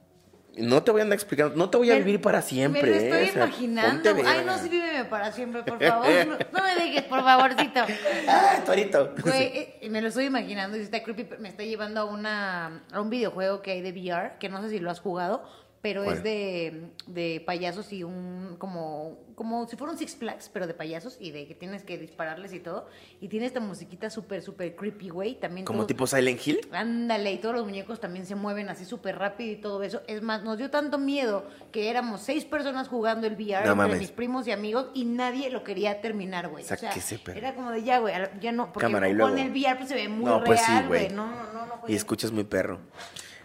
A: No te voy a andar explicando, no te voy a
B: Me-
A: vivir para siempre,
B: Me lo
A: ¿eh?
B: estoy
A: O sea,
B: imaginando. Ay, no, sí, víveme para siempre, por favor. No, no me dejes, por favorcito.
A: ¡Ah, torito!
B: Güey, eh, me lo estoy imaginando y está creepy. pero Me está llevando a, una, a un videojuego que hay de VR, que no sé si lo has jugado, pero
A: ¿Cuál?
B: es de, de payasos y un. como como si fuera un Six Flags, pero de payasos y de que tienes que dispararles y todo. Y tiene esta musiquita súper, súper creepy, güey. También
A: Como tipo Silent Hill.
B: Ándale, y todos los muñecos también se mueven así súper rápido y todo eso. Es más, nos dio tanto miedo que éramos seis personas jugando el VR
A: No
B: entre
A: mames.
B: mis primos y amigos y nadie lo quería terminar, güey. O sea,
A: perro.
B: era como de ya, güey, ya no, porque
A: Cámara,
B: con
A: luego.
B: el VR pues se ve muy
A: No, pues sí,
B: real,
A: güey.
B: No, no, no.
A: Y escuchas muy perro.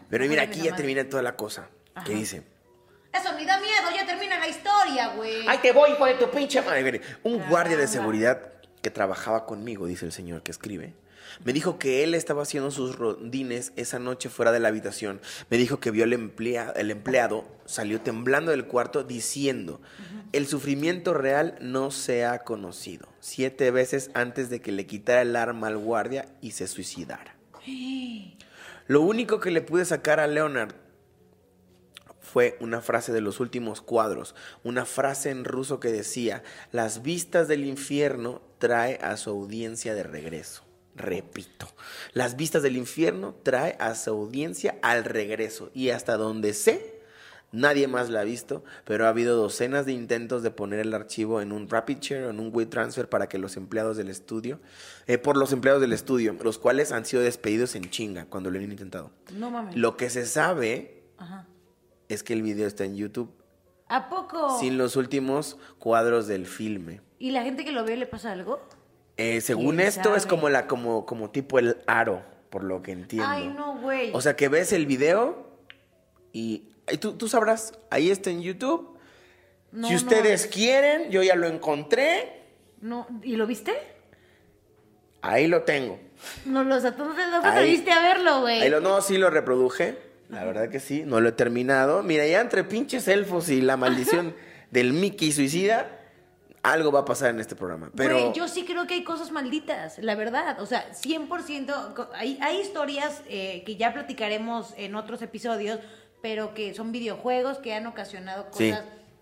A: Pero mira, aquí ya termina toda la cosa.
B: Ajá.
A: ¿Qué dice?
B: Eso ni da miedo, ya termina la historia, güey.
A: ¡Ay, te voy, hijo de tu pinche madre! Un guardia de seguridad que trabajaba conmigo, dice el señor que escribe, me dijo que él estaba haciendo sus rondines esa noche fuera de la habitación. Me dijo que vio al emplea- el empleado, salió temblando del cuarto diciendo, el sufrimiento real no se ha conocido. Siete veces antes de que le quitara el arma al guardia y se suicidara. Lo único que le pude sacar a Leonard fue una frase de los últimos cuadros, una frase en ruso que decía, las vistas del infierno trae a su audiencia de regreso. Repito, las vistas del infierno trae a su audiencia al regreso. Y hasta donde sé, nadie más la ha visto, pero ha habido docenas de intentos de poner el archivo en un Rapid Share o en un WeTransfer para que los empleados del estudio, eh, por los empleados del estudio, los cuales han sido despedidos en chinga cuando lo han intentado.
B: No mames.
A: Lo que se sabe
B: Ajá.
A: Es que el video está en YouTube
B: ¿A poco?
A: sin los últimos cuadros del filme.
B: ¿Y la gente que lo ve le pasa algo?
A: Eh, según
B: ¿Quién
A: esto es como la como como tipo el aro, por lo que entiendo.
B: Ay, no, güey.
A: O sea que ves el video y, y tú, tú sabrás, ahí está en YouTube.
B: No,
A: si
B: no.
A: ustedes quieren, yo ya lo encontré,
B: No, ¿y lo viste?
A: ahí lo tengo.
B: No, los entonces no te a verlo, güey.
A: No, sí lo reproduje, la verdad que sí, no lo he terminado. Mira, ya entre pinches elfos y la maldición del Mickey suicida, algo va a pasar en este programa. Pero
B: Güey, yo sí creo que hay cosas malditas, la verdad. O sea, 100%. co- Hay, hay historias eh, que ya platicaremos en otros episodios, pero que son videojuegos que han ocasionado
A: Sí.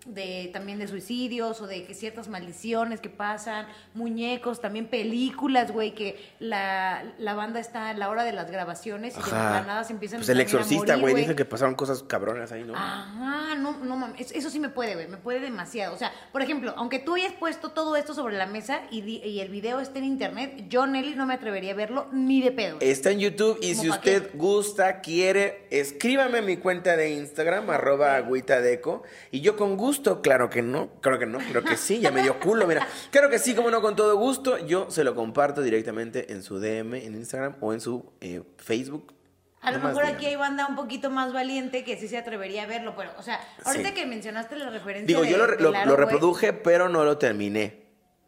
B: De también de suicidios o de que ciertas maldiciones que pasan, muñecos, también películas, güey, que la, la banda está a la hora de las grabaciones y de
A: Ajá.
B: la nada se empiezan
A: Pues el exorcista, güey, dicen que pasaron cosas cabronas ahí, ¿no?
B: Ajá, no, no mames, eso sí me puede, güey, me puede demasiado. O sea, por ejemplo, aunque tú hayas puesto todo esto sobre la mesa y, y el video esté en internet, yo, Nelly, no me atrevería a verlo ni de pedo.
A: Está en YouTube y
B: ¿Cómo
A: si usted
B: qué?
A: gusta, quiere, escríbame a mi cuenta de Instagram, arroba agüitadeco, y yo con gusto, claro que no, claro que no, creo que sí, ya me dio culo, mira, claro que sí, como no, con todo gusto, yo se lo comparto directamente en su DM, en Instagram o en su eh, Facebook.
B: A lo mejor aquí hay banda un poquito más valiente que sí se atrevería a verlo, pero, o sea, ahorita
A: Sí.
B: que mencionaste la referencia
A: Digo,
B: de-
A: yo lo,
B: de
A: lo-
B: Laro,
A: lo
B: güey,
A: reproduje, pero no lo terminé.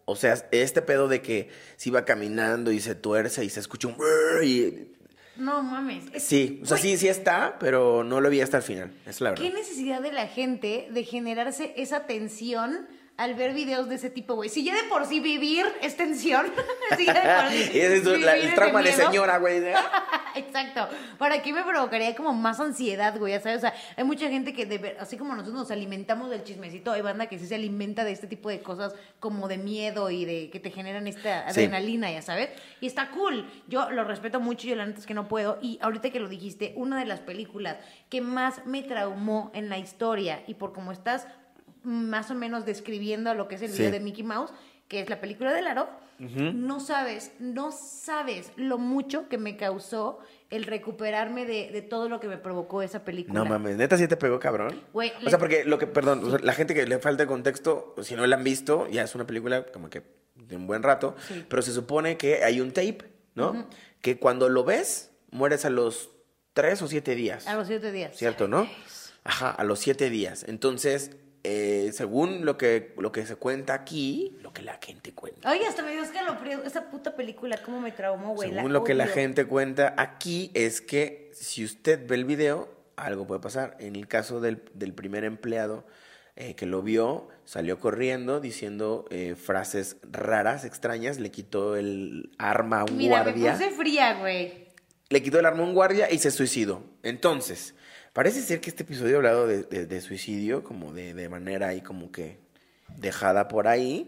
A: O sea, este pedo de que se iba caminando y se tuerce y se escucha un... y...
B: No mames. es-
A: Sí, o sea, sí, sí está, pero no lo vi hasta el final, es la verdad.
B: ¿Qué necesidad de la gente de generarse esa tensión al ver videos de ese tipo, güey? Si ya de por sí vivir es tensión, si ya de por sí
A: Y ese es la- el trauma de señora, güey.
B: Exacto. ¿Para qué me provocaría como más ansiedad, güey? Ya ¿Sabes? O sea, hay mucha gente que, de ver- así como nosotros nos alimentamos del chismecito, hay banda que sí se alimenta de este tipo de cosas como de miedo y de que te generan esta
A: Sí.
B: adrenalina, ya sabes. Y está cool. Yo lo respeto mucho, yo la neta es que no puedo. Y ahorita que lo dijiste, una de las películas que más me traumó en la historia y por cómo estás más o menos describiendo lo que es el video de Mickey Mouse, que es la película de Laro, no sabes, no sabes lo mucho que me causó el recuperarme de, de todo lo que me provocó esa película.
A: No mames, neta sí te pegó cabrón.
B: Güey,
A: o
B: le-
A: sea, porque lo que, perdón, o sea, la gente que le falta contexto, si no la han visto, ya es una película como que de un buen rato,
B: Sí.
A: pero se supone que hay un tape, ¿no? Que cuando lo ves, mueres a los tres o siete días.
B: A los siete días.
A: ¿Cierto, no? Ajá, a los siete días. Entonces, eh, según lo que, lo que se cuenta aquí, lo que la gente cuenta.
B: Ay, hasta me dio escalofrío. Esa puta película, cómo me traumó, güey.
A: Según lo que la
B: odio.
A: gente cuenta aquí es que si usted ve el video, algo puede pasar. En el caso del, del primer empleado eh, que lo vio, salió corriendo diciendo eh, frases raras, extrañas, le quitó el arma a un
B: Mira,
A: guardia.
B: me puse fría, güey.
A: Le quitó el arma a un guardia y se suicidó. Entonces, parece ser que este episodio ha hablado de, de- de suicidio, como de, de manera ahí como que dejada por ahí.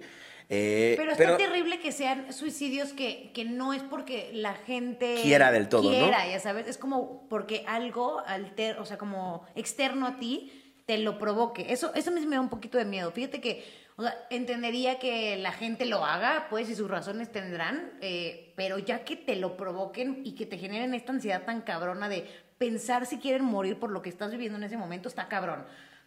A: eh,
B: Pero está terrible que sean suicidios que, que no es porque la gente
A: Quiera del todo, ¿no?
B: quiera, ya sabes, es como porque algo alter, o sea, como externo a ti te lo provoque. Eso eso a mí me da un poquito de miedo. Fíjate que, o sea, entendería que la gente lo haga, pues, y sus razones tendrán, eh, pero ya que te lo provoquen y que te generen esta ansiedad tan cabrona de pensar si quieren morir por lo que estás viviendo en ese momento, está cabrón.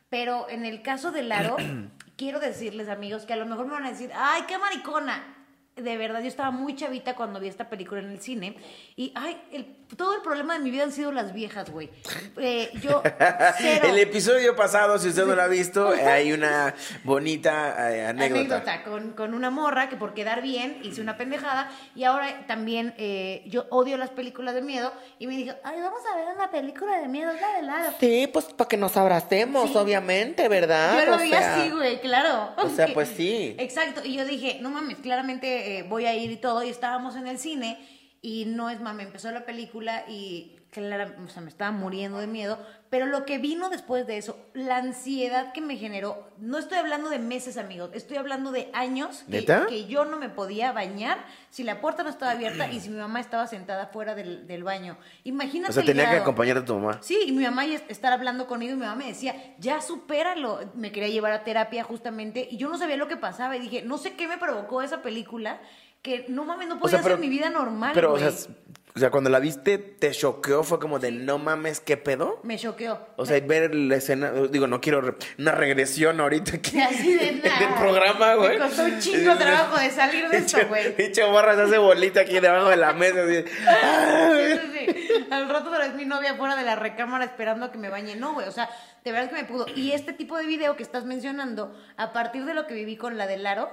B: Pero en el caso de Laro, quiero decirles, amigos, que a lo mejor me van a decir, ¡ay, qué maricona! De verdad, yo estaba muy chavita cuando vi esta película en el cine. Y, ay, el- todo el problema de mi vida han sido las viejas, güey. Eh, yo, cero.
A: El episodio pasado, si usted no lo ha visto, hay una bonita eh, anécdota.
B: anécdota con, con una morra que por quedar bien hice una pendejada y ahora también eh, yo odio las películas de miedo y me dijo, ay, vamos a ver una película de miedo, la de Laro.
A: Sí, pues para que nos abracemos,
B: Sí.
A: obviamente, ¿verdad?
B: Yo lo vi así, güey, claro.
A: o sea, pues sí.
B: Exacto. Y yo dije, no mames, claramente eh, voy a ir y todo. Y estábamos en el cine y no es mame, empezó la película y clara- o sea, me estaba muriendo de miedo. Pero lo que vino después de eso, la ansiedad que me generó, no estoy hablando de meses, amigos, estoy hablando de años que, que yo no me podía bañar si la puerta no estaba abierta y si mi mamá estaba sentada fuera del, del baño. Imagínate.
A: O sea, tenía que acompañar a tu mamá.
B: Sí, y mi mamá ya est- estar hablando conmigo y mi mamá me decía, ya supéralo. Me quería llevar a terapia justamente y yo no sabía lo que pasaba y dije, no sé qué me provocó esa película que no mames, no
A: O
B: podía
A: sea, pero-
B: hacer mi vida normal.
A: Pero, o
B: güey.
A: sea, s- o sea, cuando la viste, ¿te choqueó? ¿Fue como de no mames, qué pedo?
B: me choqueó.
A: O sea, ver la escena, digo, no quiero re- una regresión ahorita aquí
B: Así de nada.
A: del programa, güey.
B: Me costó un chingo trabajo de salir de esto, güey.
A: Pinche morra se hace bolita aquí debajo de la mesa. así.
B: Sí, sí, sí. Al rato otra vez mi novia fuera de la recámara esperando a que me bañe. No, güey, o sea, de verdad que me pudo. Y este tipo de video que estás mencionando, a partir de lo que viví con la de Laro,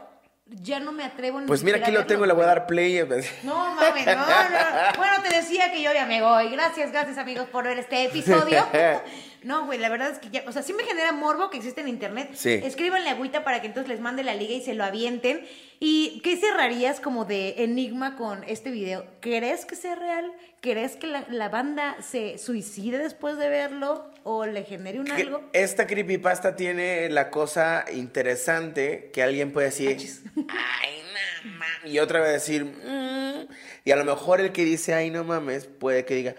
B: ya no me atrevo ni
A: Pues mira, aquí lo tengo, le voy a dar play.
B: No mames, no, no. Bueno, te decía que yo ya me voy. Gracias, gracias amigos por ver este episodio. No, güey, la verdad es que ya, o sea, sí me genera morbo que existe en internet.
A: Sí.
B: Escríbanle agüita para que entonces les mande la liga y se lo avienten. ¿Y qué cerrarías como de enigma con este video? ¿Crees que sea real? ¿Crees que la, la banda se suicide después de verlo? ¿O le genere un algo?
A: Esta creepypasta tiene la cosa interesante que alguien puede decir, ay, no mames, y otra a decir, "Mm", y a lo mejor el que dice, ay, no mames, puede que diga,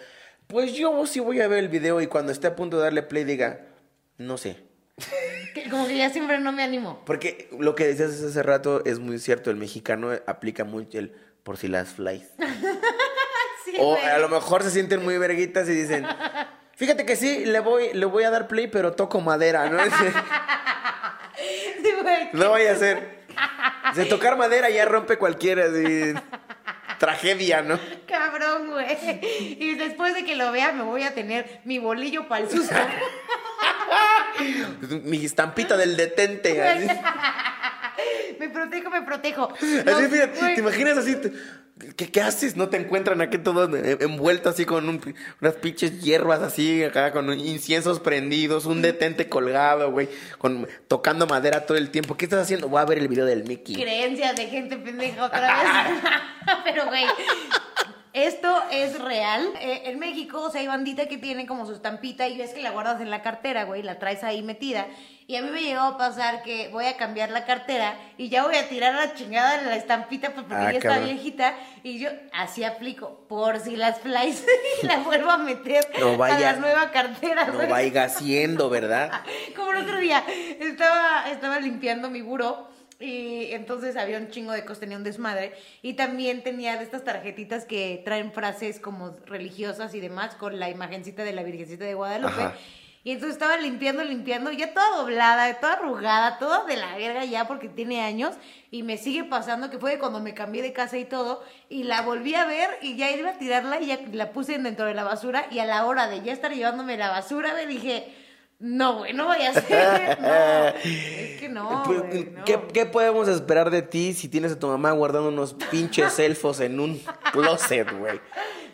A: pues yo sí voy a ver el video y cuando esté a punto de darle play diga, no sé.
B: Como que ya siempre no me animo.
A: Porque lo que decías hace rato es muy cierto, el mexicano aplica mucho el por si las flies.
B: Sí,
A: O
B: güey.
A: a lo mejor se sienten muy verguitas y dicen, fíjate que sí, le voy, le voy a dar play, pero toco madera, ¿no?
B: Sí, güey.
A: No vaya a ser. De tocar madera ya rompe cualquiera, así, tragedia, ¿no?
B: Cabrón, güey. Y después de que lo vea, me voy a tener mi bolillo para el susto.
A: Mi estampita del detente. Así,
B: me protejo, me protejo.
A: Así, fíjate,
B: güey.
A: ¿te imaginas así? ¿Qué, qué haces? ¿No te encuentran aquí todo en- envuelto así con un- unas pinches hierbas así, acá con inciensos prendidos, un detente colgado, güey, con, tocando madera todo el tiempo? ¿Qué estás haciendo? Voy a ver el video del Mickey.
B: Creencias de gente pendeja otra vez. Pero, güey, esto es real. Eh, en México, o sea, hay bandita que tiene como su estampita y ves que la guardas en la cartera, güey, la traes ahí metida. Y a mí me llegó a pasar que voy a cambiar la cartera y ya voy a tirar la chingada de la estampita pues, porque
A: Ah,
B: ya está viejita. Y yo así aplico, por si las flies y la vuelvo a meter
A: No
B: a la nueva cartera.
A: No
B: güey.
A: vaya haciendo, ¿verdad?
B: Como el otro día, estaba, estaba limpiando mi buró y entonces había un chingo de cosas, tenía un desmadre y también tenía de estas tarjetitas que traen frases como religiosas y demás con la imagencita de la Virgencita de Guadalupe.
A: Ajá.
B: Y entonces estaba limpiando, limpiando, ya toda doblada, toda arrugada, toda de la verga ya porque tiene años. Y me sigue pasando que fue de cuando me cambié de casa y todo. Y la volví a ver y ya iba a tirarla y ya la puse dentro de la basura. Y a la hora de ya estar llevándome la basura, me dije, no, güey, no vaya a ser. No, es que no,
A: Pues,
B: güey, no.
A: ¿qué, qué podemos esperar de ti si tienes a tu mamá guardando unos pinches elfos en un closet, güey?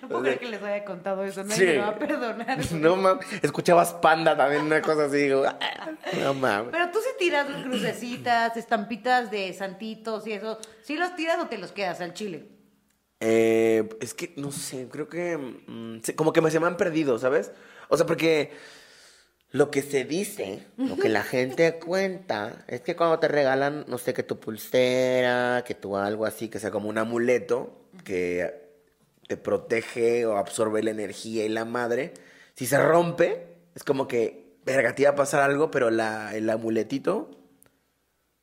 B: No puedo creer que les haya contado eso, nadie
A: Sí.
B: me va a perdonar. güey.
A: No mames, escuchabas panda también, una cosa así, digo, ah, no mames.
B: Pero tú sí tiras crucecitas, estampitas de santitos y eso. ¿Sí los tiras o te los quedas al chile?
A: Eh, es que, no sé, creo que mm, como que me, se me han perdido, ¿sabes? O sea, porque lo que se dice, lo que la gente cuenta, es que cuando te regalan, no sé, que tu pulsera, que tu algo así, que sea como un amuleto, que te protege o absorbe la energía y la madre, si se rompe, es como que, verga, te iba a pasar algo, pero la, el amuletito,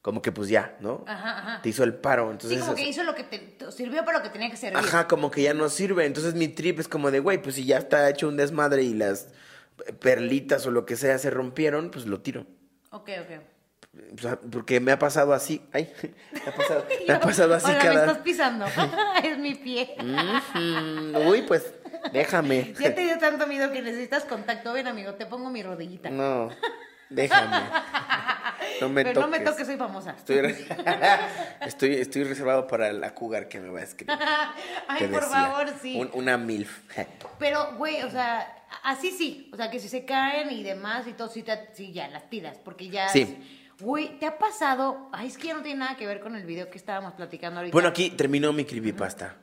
A: como que pues ya, ¿no?
B: Ajá, ajá.
A: Te hizo el paro,
B: Sí,
A: entonces...
B: como
A: es-
B: que hizo lo que te, te sirvió para lo que tenía que servir.
A: Ajá, como que ya no sirve. Entonces mi trip es como de, güey, pues si ya está hecho un desmadre y las perlitas o lo que sea se rompieron, pues lo tiro.
B: Ok, ok.
A: Porque me ha pasado así. Ay, me ha pasado, me ha pasado así
B: Hola, me estás pisando. es mi pie.
A: Uy, pues déjame.
B: Ya te dio tanto miedo que necesitas contacto. Ven, amigo, te pongo mi rodillita.
A: No, déjame. No me
B: Pero
A: toques.
B: no me toques, soy famosa.
A: Estoy, estoy, estoy reservado para la cougar que me va a escribir.
B: Ay, por
A: decía.
B: favor, sí.
A: Un- una MILF.
B: Pero, güey, o sea, así sí. O sea, que si se caen y demás y todo, sí, te- sí ya las tiras. Porque ya.
A: Sí.
B: es- Güey, ¿te ha pasado? Ay, es que ya no tiene nada que ver con el video que estábamos platicando ahorita.
A: Bueno, aquí terminó mi creepypasta.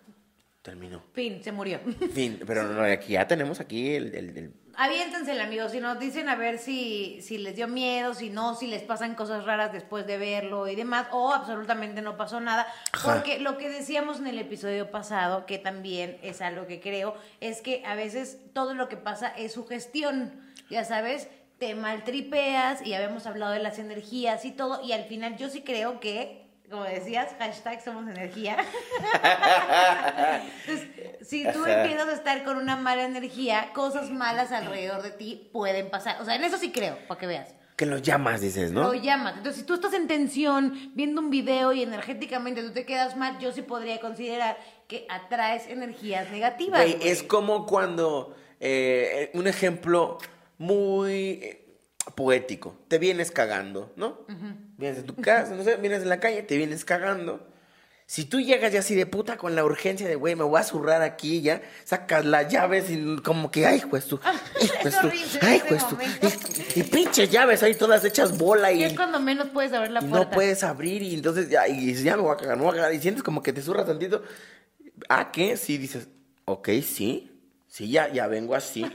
A: Terminó.
B: Fin, se murió.
A: Fin, pero no, aquí ya tenemos aquí el, el- el-
B: Aviéntensela, amigos. Si nos dicen a ver si, si les dio miedo, si no, si les pasan cosas raras después de verlo y demás, o absolutamente no pasó nada.
A: Ajá.
B: Porque lo que decíamos en el episodio pasado, que también es algo que creo, es que a veces todo lo que pasa es sugestión. Ya sabes, te maltripeas y habíamos hablado de las energías y todo, y al final yo sí creo que. Como decías, hashtag somos energía. Entonces, si tú
A: Ajá.
B: empiezas a estar con una mala energía, cosas malas alrededor de ti pueden pasar. O sea, en eso sí creo, para que veas.
A: que los llamas, dices, ¿no?
B: Lo llamas. Entonces, si tú estás en tensión viendo un video y energéticamente tú te quedas mal, yo sí podría considerar que atraes energías negativas.
A: Güey, es como cuando, eh, un ejemplo muy poético, te vienes cagando, ¿no? Vienes de tu casa, no sé, vienes en la calle, te vienes cagando Si tú llegas ya así de puta con la urgencia de, güey, me voy a zurrar aquí ya, sacas las llaves y como que, ay, pues tú, ay, pues
B: Es
A: tú, ay, pues tú. Y, y pinches llaves ahí todas hechas bola
B: Y
A: y,
B: es cuando menos puedes abrir la puerta.
A: no puedes abrir y entonces ya, y ya me voy a cagar, me voy a cagar. Y sientes como que te zurras tantito. ¿Ah, qué? Sí, dices, ok, sí, sí, ya, ya vengo así.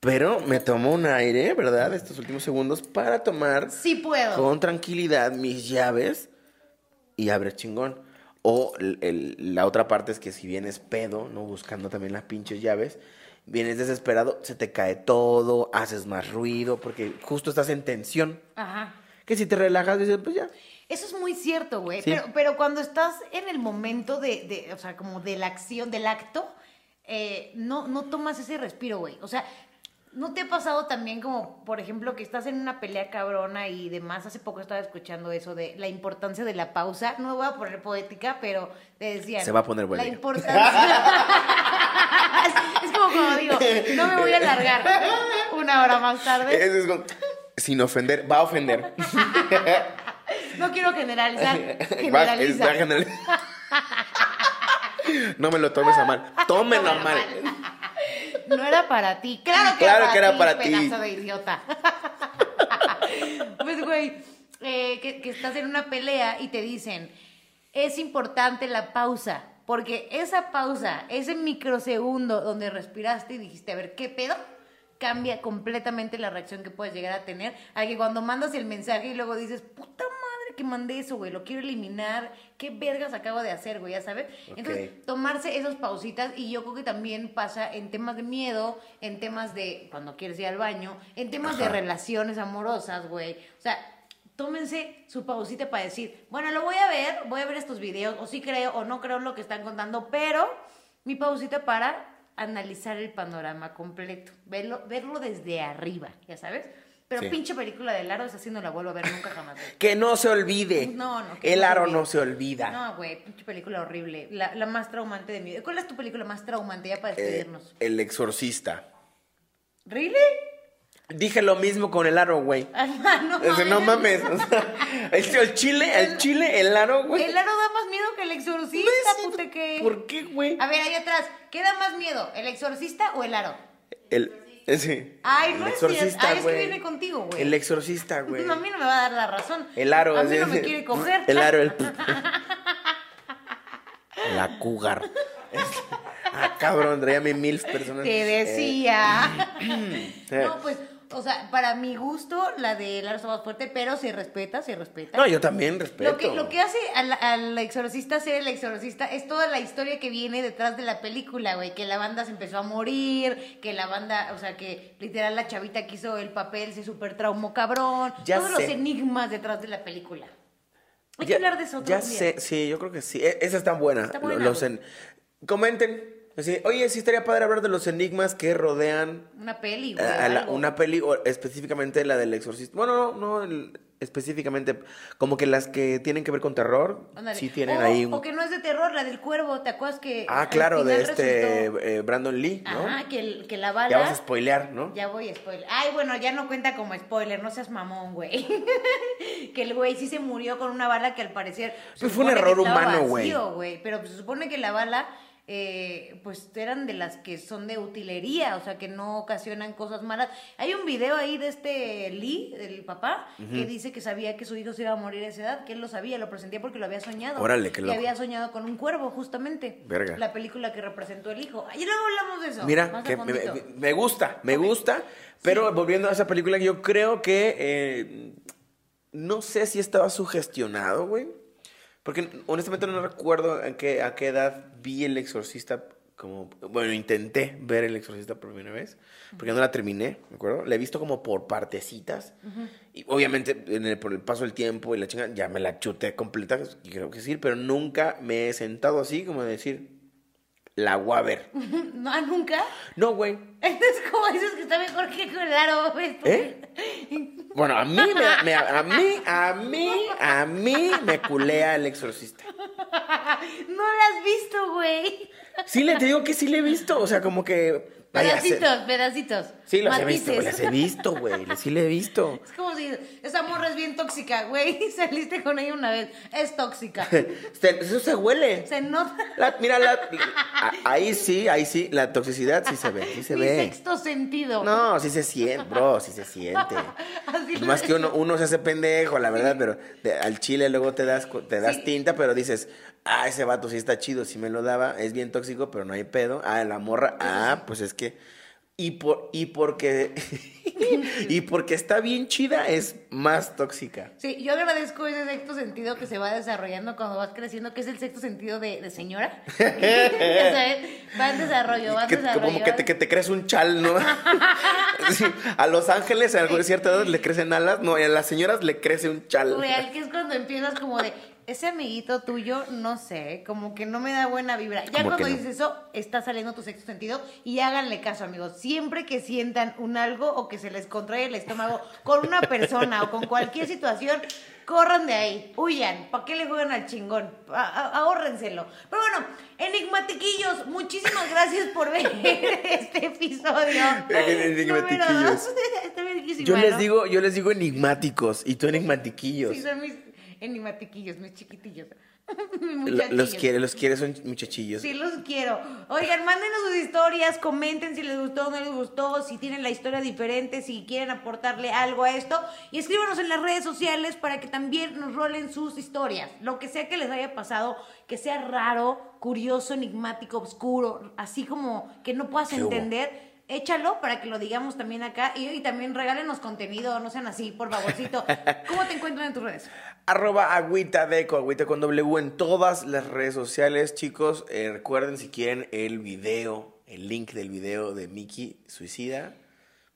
A: Pero me tomó un aire, ¿verdad? Estos últimos segundos para tomar
B: Sí puedo.
A: con tranquilidad mis llaves y abre chingón. O el- el- la otra parte es que si vienes pedo, ¿no? Buscando también las pinches llaves, vienes desesperado, se te cae todo, haces más ruido, porque justo estás en tensión.
B: Ajá.
A: Que si te relajas, dices, pues ya.
B: Eso es muy cierto, güey.
A: Sí.
B: Pero, pero cuando estás en el momento de, de, o sea, como de la acción, del acto, eh, no, no tomas ese respiro, güey. O sea, ¿no te ha pasado también como, por ejemplo, que estás en una pelea cabrona y demás? Hace poco estaba escuchando eso de la importancia de la pausa. No me voy a poner poética, pero te decían...
A: Se va a poner buena.
B: La importancia... es, es como cuando digo, no me voy a alargar una hora más tarde.
A: Es- es como, sin ofender, va a ofender.
B: No quiero generalizar.
A: Va- es-
B: Generaliza.
A: va a general- No me lo tomes a mal. Tómenlo a mal.
B: No era para ti. Claro que
A: Claro
B: era,
A: que era
B: para
A: para
B: ti,
A: ti.
B: pedazo de idiota. pues, güey, eh, que, que estás en una pelea y te dicen, es importante la pausa. Porque esa pausa, ese microsegundo donde respiraste y dijiste, a ver, ¿qué pedo? Cambia completamente la reacción que puedes llegar a tener. A que cuando mandas el mensaje y luego dices, puta madre que mandé eso, güey, lo quiero eliminar. ¿Qué vergas acabo de hacer, güey? Ya sabes. Entonces,
A: Ok.
B: tomarse esas pausitas y yo creo que también pasa en temas de miedo, en temas de cuando quieres ir al baño, en temas de
A: Ajá.
B: relaciones amorosas, güey. O sea, tómense su pausita para decir, bueno, lo voy a ver, voy a ver estos videos, o sí creo o no creo lo que están contando, pero mi pausita para analizar el panorama completo, verlo, verlo desde arriba, ya sabes. Pero
A: Sí.
B: pinche película de Laro, esa sí no la vuelvo a ver nunca jamás. güey.
A: Que no se olvide.
B: No, no,
A: El aro no se olvida.
B: No, güey, pinche película horrible. La, la más traumante de mi vida. ¿Cuál es tu película más traumante ya para
A: Eh,
B: despedirnos?
A: el exorcista.
B: ¿Really?
A: Dije lo mismo con el aro, güey.
B: Ah, no,
A: sea, no mames. o sea, el, el chile, el chile, el aro, güey.
B: El aro da más miedo que el exorcista,
A: No
B: puta que.
A: ¿Por qué, güey?
B: A ver, ahí atrás, ¿qué da más miedo? ¿El exorcista o el aro?
A: El, ese.
B: Ay, no
A: el exorcista,
B: Ay, es que viene contigo, güey.
A: El exorcista, güey.
B: No, a mí no me va a dar la razón.
A: El aro.
B: A mí no me quiere coger.
A: El aro, el... La cougar. Ah, cabrón, traía mi mil personas.
B: Te decía.
A: Eh,
B: No, pues, o sea, para mi gusto, la de Laro está más fuerte, pero se respeta, se respeta.
A: No, yo también respeto.
B: Lo que, lo que hace al, al exorcista ser el exorcista es toda la historia que viene detrás de la película, güey. Que la banda se empezó a morir, que la banda, o sea, que literal la chavita que hizo el papel se super traumó cabrón.
A: Ya
B: Todos los enigmas detrás de la película. Hay que hablar de eso
A: Ya
B: día.
A: sé, sí, yo creo que sí. E- Esa está buena.
B: Está buena,
A: los
B: güey.
A: en- Comenten. Así, Oye, sí estaría padre hablar de los enigmas que rodean
B: Una peli, güey.
A: a la-
B: algo.
A: una peli, o específicamente la del exorcista. Bueno, no, no, el- específicamente, como que las que tienen que ver con terror, sí tienen
B: o,
A: ahí un...
B: O que no es de terror, la del cuervo, ¿te acuerdas que.
A: Ah, claro, de este
B: resultó-
A: eh, Brandon Lee, ¿no?
B: Ajá, que, que la bala.
A: Ya vas a spoilear, ¿no?
B: Ya voy a spoiler. Ay, bueno, ya no cuenta como spoiler, no seas mamón, güey. que el güey sí se murió con una bala que al parecer.
A: Pues fue un error humano, güey.
B: güey. Pero pues, se supone que la bala, eh, pues eran de las que son de utilería, o sea, que no ocasionan cosas malas. Hay un video ahí de este Lee, del papá, que dice que sabía que su hijo se iba a morir a esa edad, que él lo sabía, lo presentía porque lo había soñado.
A: Órale, qué
B: Y
A: loco.
B: había soñado con un cuervo, justamente.
A: Verga.
B: La película que representó el hijo. Ahí luego hablamos de eso.
A: Mira, que me,
B: fondito.
A: me- me gusta, me gusta, pero volviendo a esa película, yo creo que eh, no sé si estaba sugestionado, güey. Porque honestamente no recuerdo a qué, a qué edad vi El Exorcista, como, bueno, intenté ver El Exorcista por primera vez, porque no la terminé, ¿me acuerdo? La he visto como por partecitas, y obviamente en el- por el paso del tiempo y la chinga, ya me la chuté completa, creo que sí, pero nunca me he sentado así como de decir, la voy a ver.
B: ¿No, ¿ah, ¿Nunca?
A: No, güey.
B: Entonces, como dices que está mejor que con el aro, güey.
A: ¿Eh? Bueno, a mí, me, me- a mí, a mí, a mí me culea el exorcista.
B: No la has visto, güey.
A: Sí, le te digo que sí le he visto. O sea, como que
B: Pedacitos, pedacitos.
A: Sí, los he visto, las he visto, güey. Sí, le he visto.
B: Es como si esa morra es bien tóxica, güey. Saliste con ella una vez. Es tóxica.
A: Eso se huele.
B: Se nota.
A: La- mira, la- ahí sí, ahí sí, la toxicidad sí se ve, sí se
B: Mi
A: ve.
B: sexto sentido.
A: No, sí se siente, bro, sí se siente.
B: Así
A: Más que uno, uno se hace pendejo, la verdad, pero de- al chile luego te das, te das
B: Sí.
A: tinta, pero dices, ah, ese vato sí está chido, sí me lo daba, es bien tóxico, pero no hay pedo. Ah, la morra, ah, pues es que. Y por, y porque. y porque está bien chida, es más tóxica.
B: Sí, yo agradezco ese sexto sentido que se va desarrollando cuando vas creciendo, que es el sexto sentido de, de señora. Ya sabes, va en desarrollo, va en desarrollo.
A: como que te, que te crees un chal, ¿no? Sí, a los ángeles a cierta edad le crecen alas, no, y a las señoras le crece un chal.
B: Real, que es cuando empiezas como de, ese amiguito tuyo, no sé, como que no me da buena vibra. Ya cuando
A: no.
B: dices eso, está saliendo tu sexto sentido y háganle caso, amigos. Siempre que sientan un algo o que se les contrae el estómago con una persona o con cualquier situación, corran de ahí, huyan. ¿Para qué le juegan al chingón? A- a- ahórrenselo. Pero bueno, enigmatiquillos, muchísimas gracias por ver este episodio.
A: Enigmatiquillos.
B: Está
A: Yo les digo, yo les digo enigmáticos y tú enigmatiquillos.
B: Sí, son mis enigmatiquillos, mis chiquitillos.
A: Los quiere, los quiere, son muchachillos.
B: Sí, los quiero. Oigan, mándenos sus historias, comenten si les gustó o no les gustó, si tienen la historia diferente, si quieren aportarle algo a esto. Y escríbanos en las redes sociales para que también nos rolen sus historias. Lo que sea que les haya pasado, que sea raro, curioso, enigmático, oscuro, así como que no puedas entender. Échalo para que lo digamos también acá y, y también regálenos contenido, no sean así, por favorcito. ¿Cómo te encuentran en tus redes?
A: Arroba agüita deco, agüita con W en todas las redes sociales, chicos. Eh, recuerden si quieren el video, el link del video de Mickey Suicida,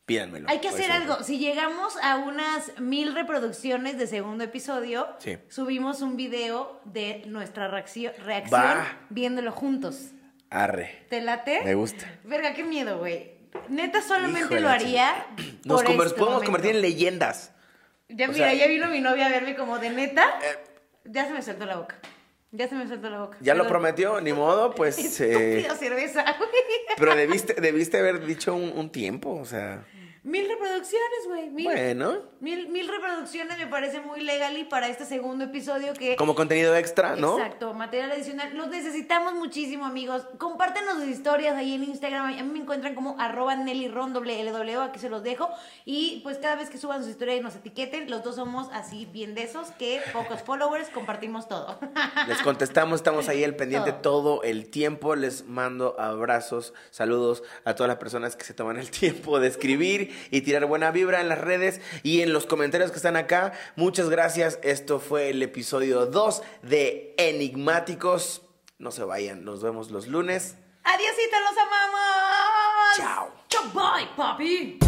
A: pídanmelo.
B: Hay que hacer algo. Si llegamos a unas mil reproducciones de segundo episodio,
A: Sí.
B: subimos un video de nuestra reacción, reacción
A: Va.
B: viéndolo juntos.
A: Arre.
B: ¿Te late?
A: Me gusta.
B: Verga, qué miedo, güey. Neta, solamente lo haría.
A: Nos
B: por este
A: podemos
B: momento.
A: convertir en leyendas.
B: Ya,
A: o
B: mira,
A: sea-
B: ya vino mi novia a verme como de neta.
A: Eh.
B: Ya se me soltó la boca. Ya se me soltó la boca.
A: Ya lo prometió, ni modo, pues. eh,
B: cerveza, güey.
A: pero debiste, debiste haber dicho un, un tiempo, o sea.
B: Mil reproducciones, güey. Mil.
A: Bueno,
B: Mil, mil reproducciones me parece muy legal y para este segundo episodio que...
A: como contenido extra, ¿no?
B: Exacto, material adicional. Los necesitamos muchísimo, amigos. Compártenos sus historias ahí en Instagram. A mí me encuentran como arroba NellyRon, doble L, doble O, aquí se los dejo. Y pues cada vez que suban su historia y nos etiqueten, los dos somos así bien de esos que pocos followers compartimos todo.
A: Les contestamos, estamos ahí al pendiente
B: Todo.
A: todo el tiempo. Les mando abrazos, saludos a todas las personas que se toman el tiempo de escribir y tirar buena vibra en las redes y en los comentarios que están acá. Muchas gracias. Esto fue el episodio 2 de Enigmáticos. No se vayan, nos vemos los lunes.
B: Adiósito, los amamos.
A: Chao.
B: Chao, bye, papi.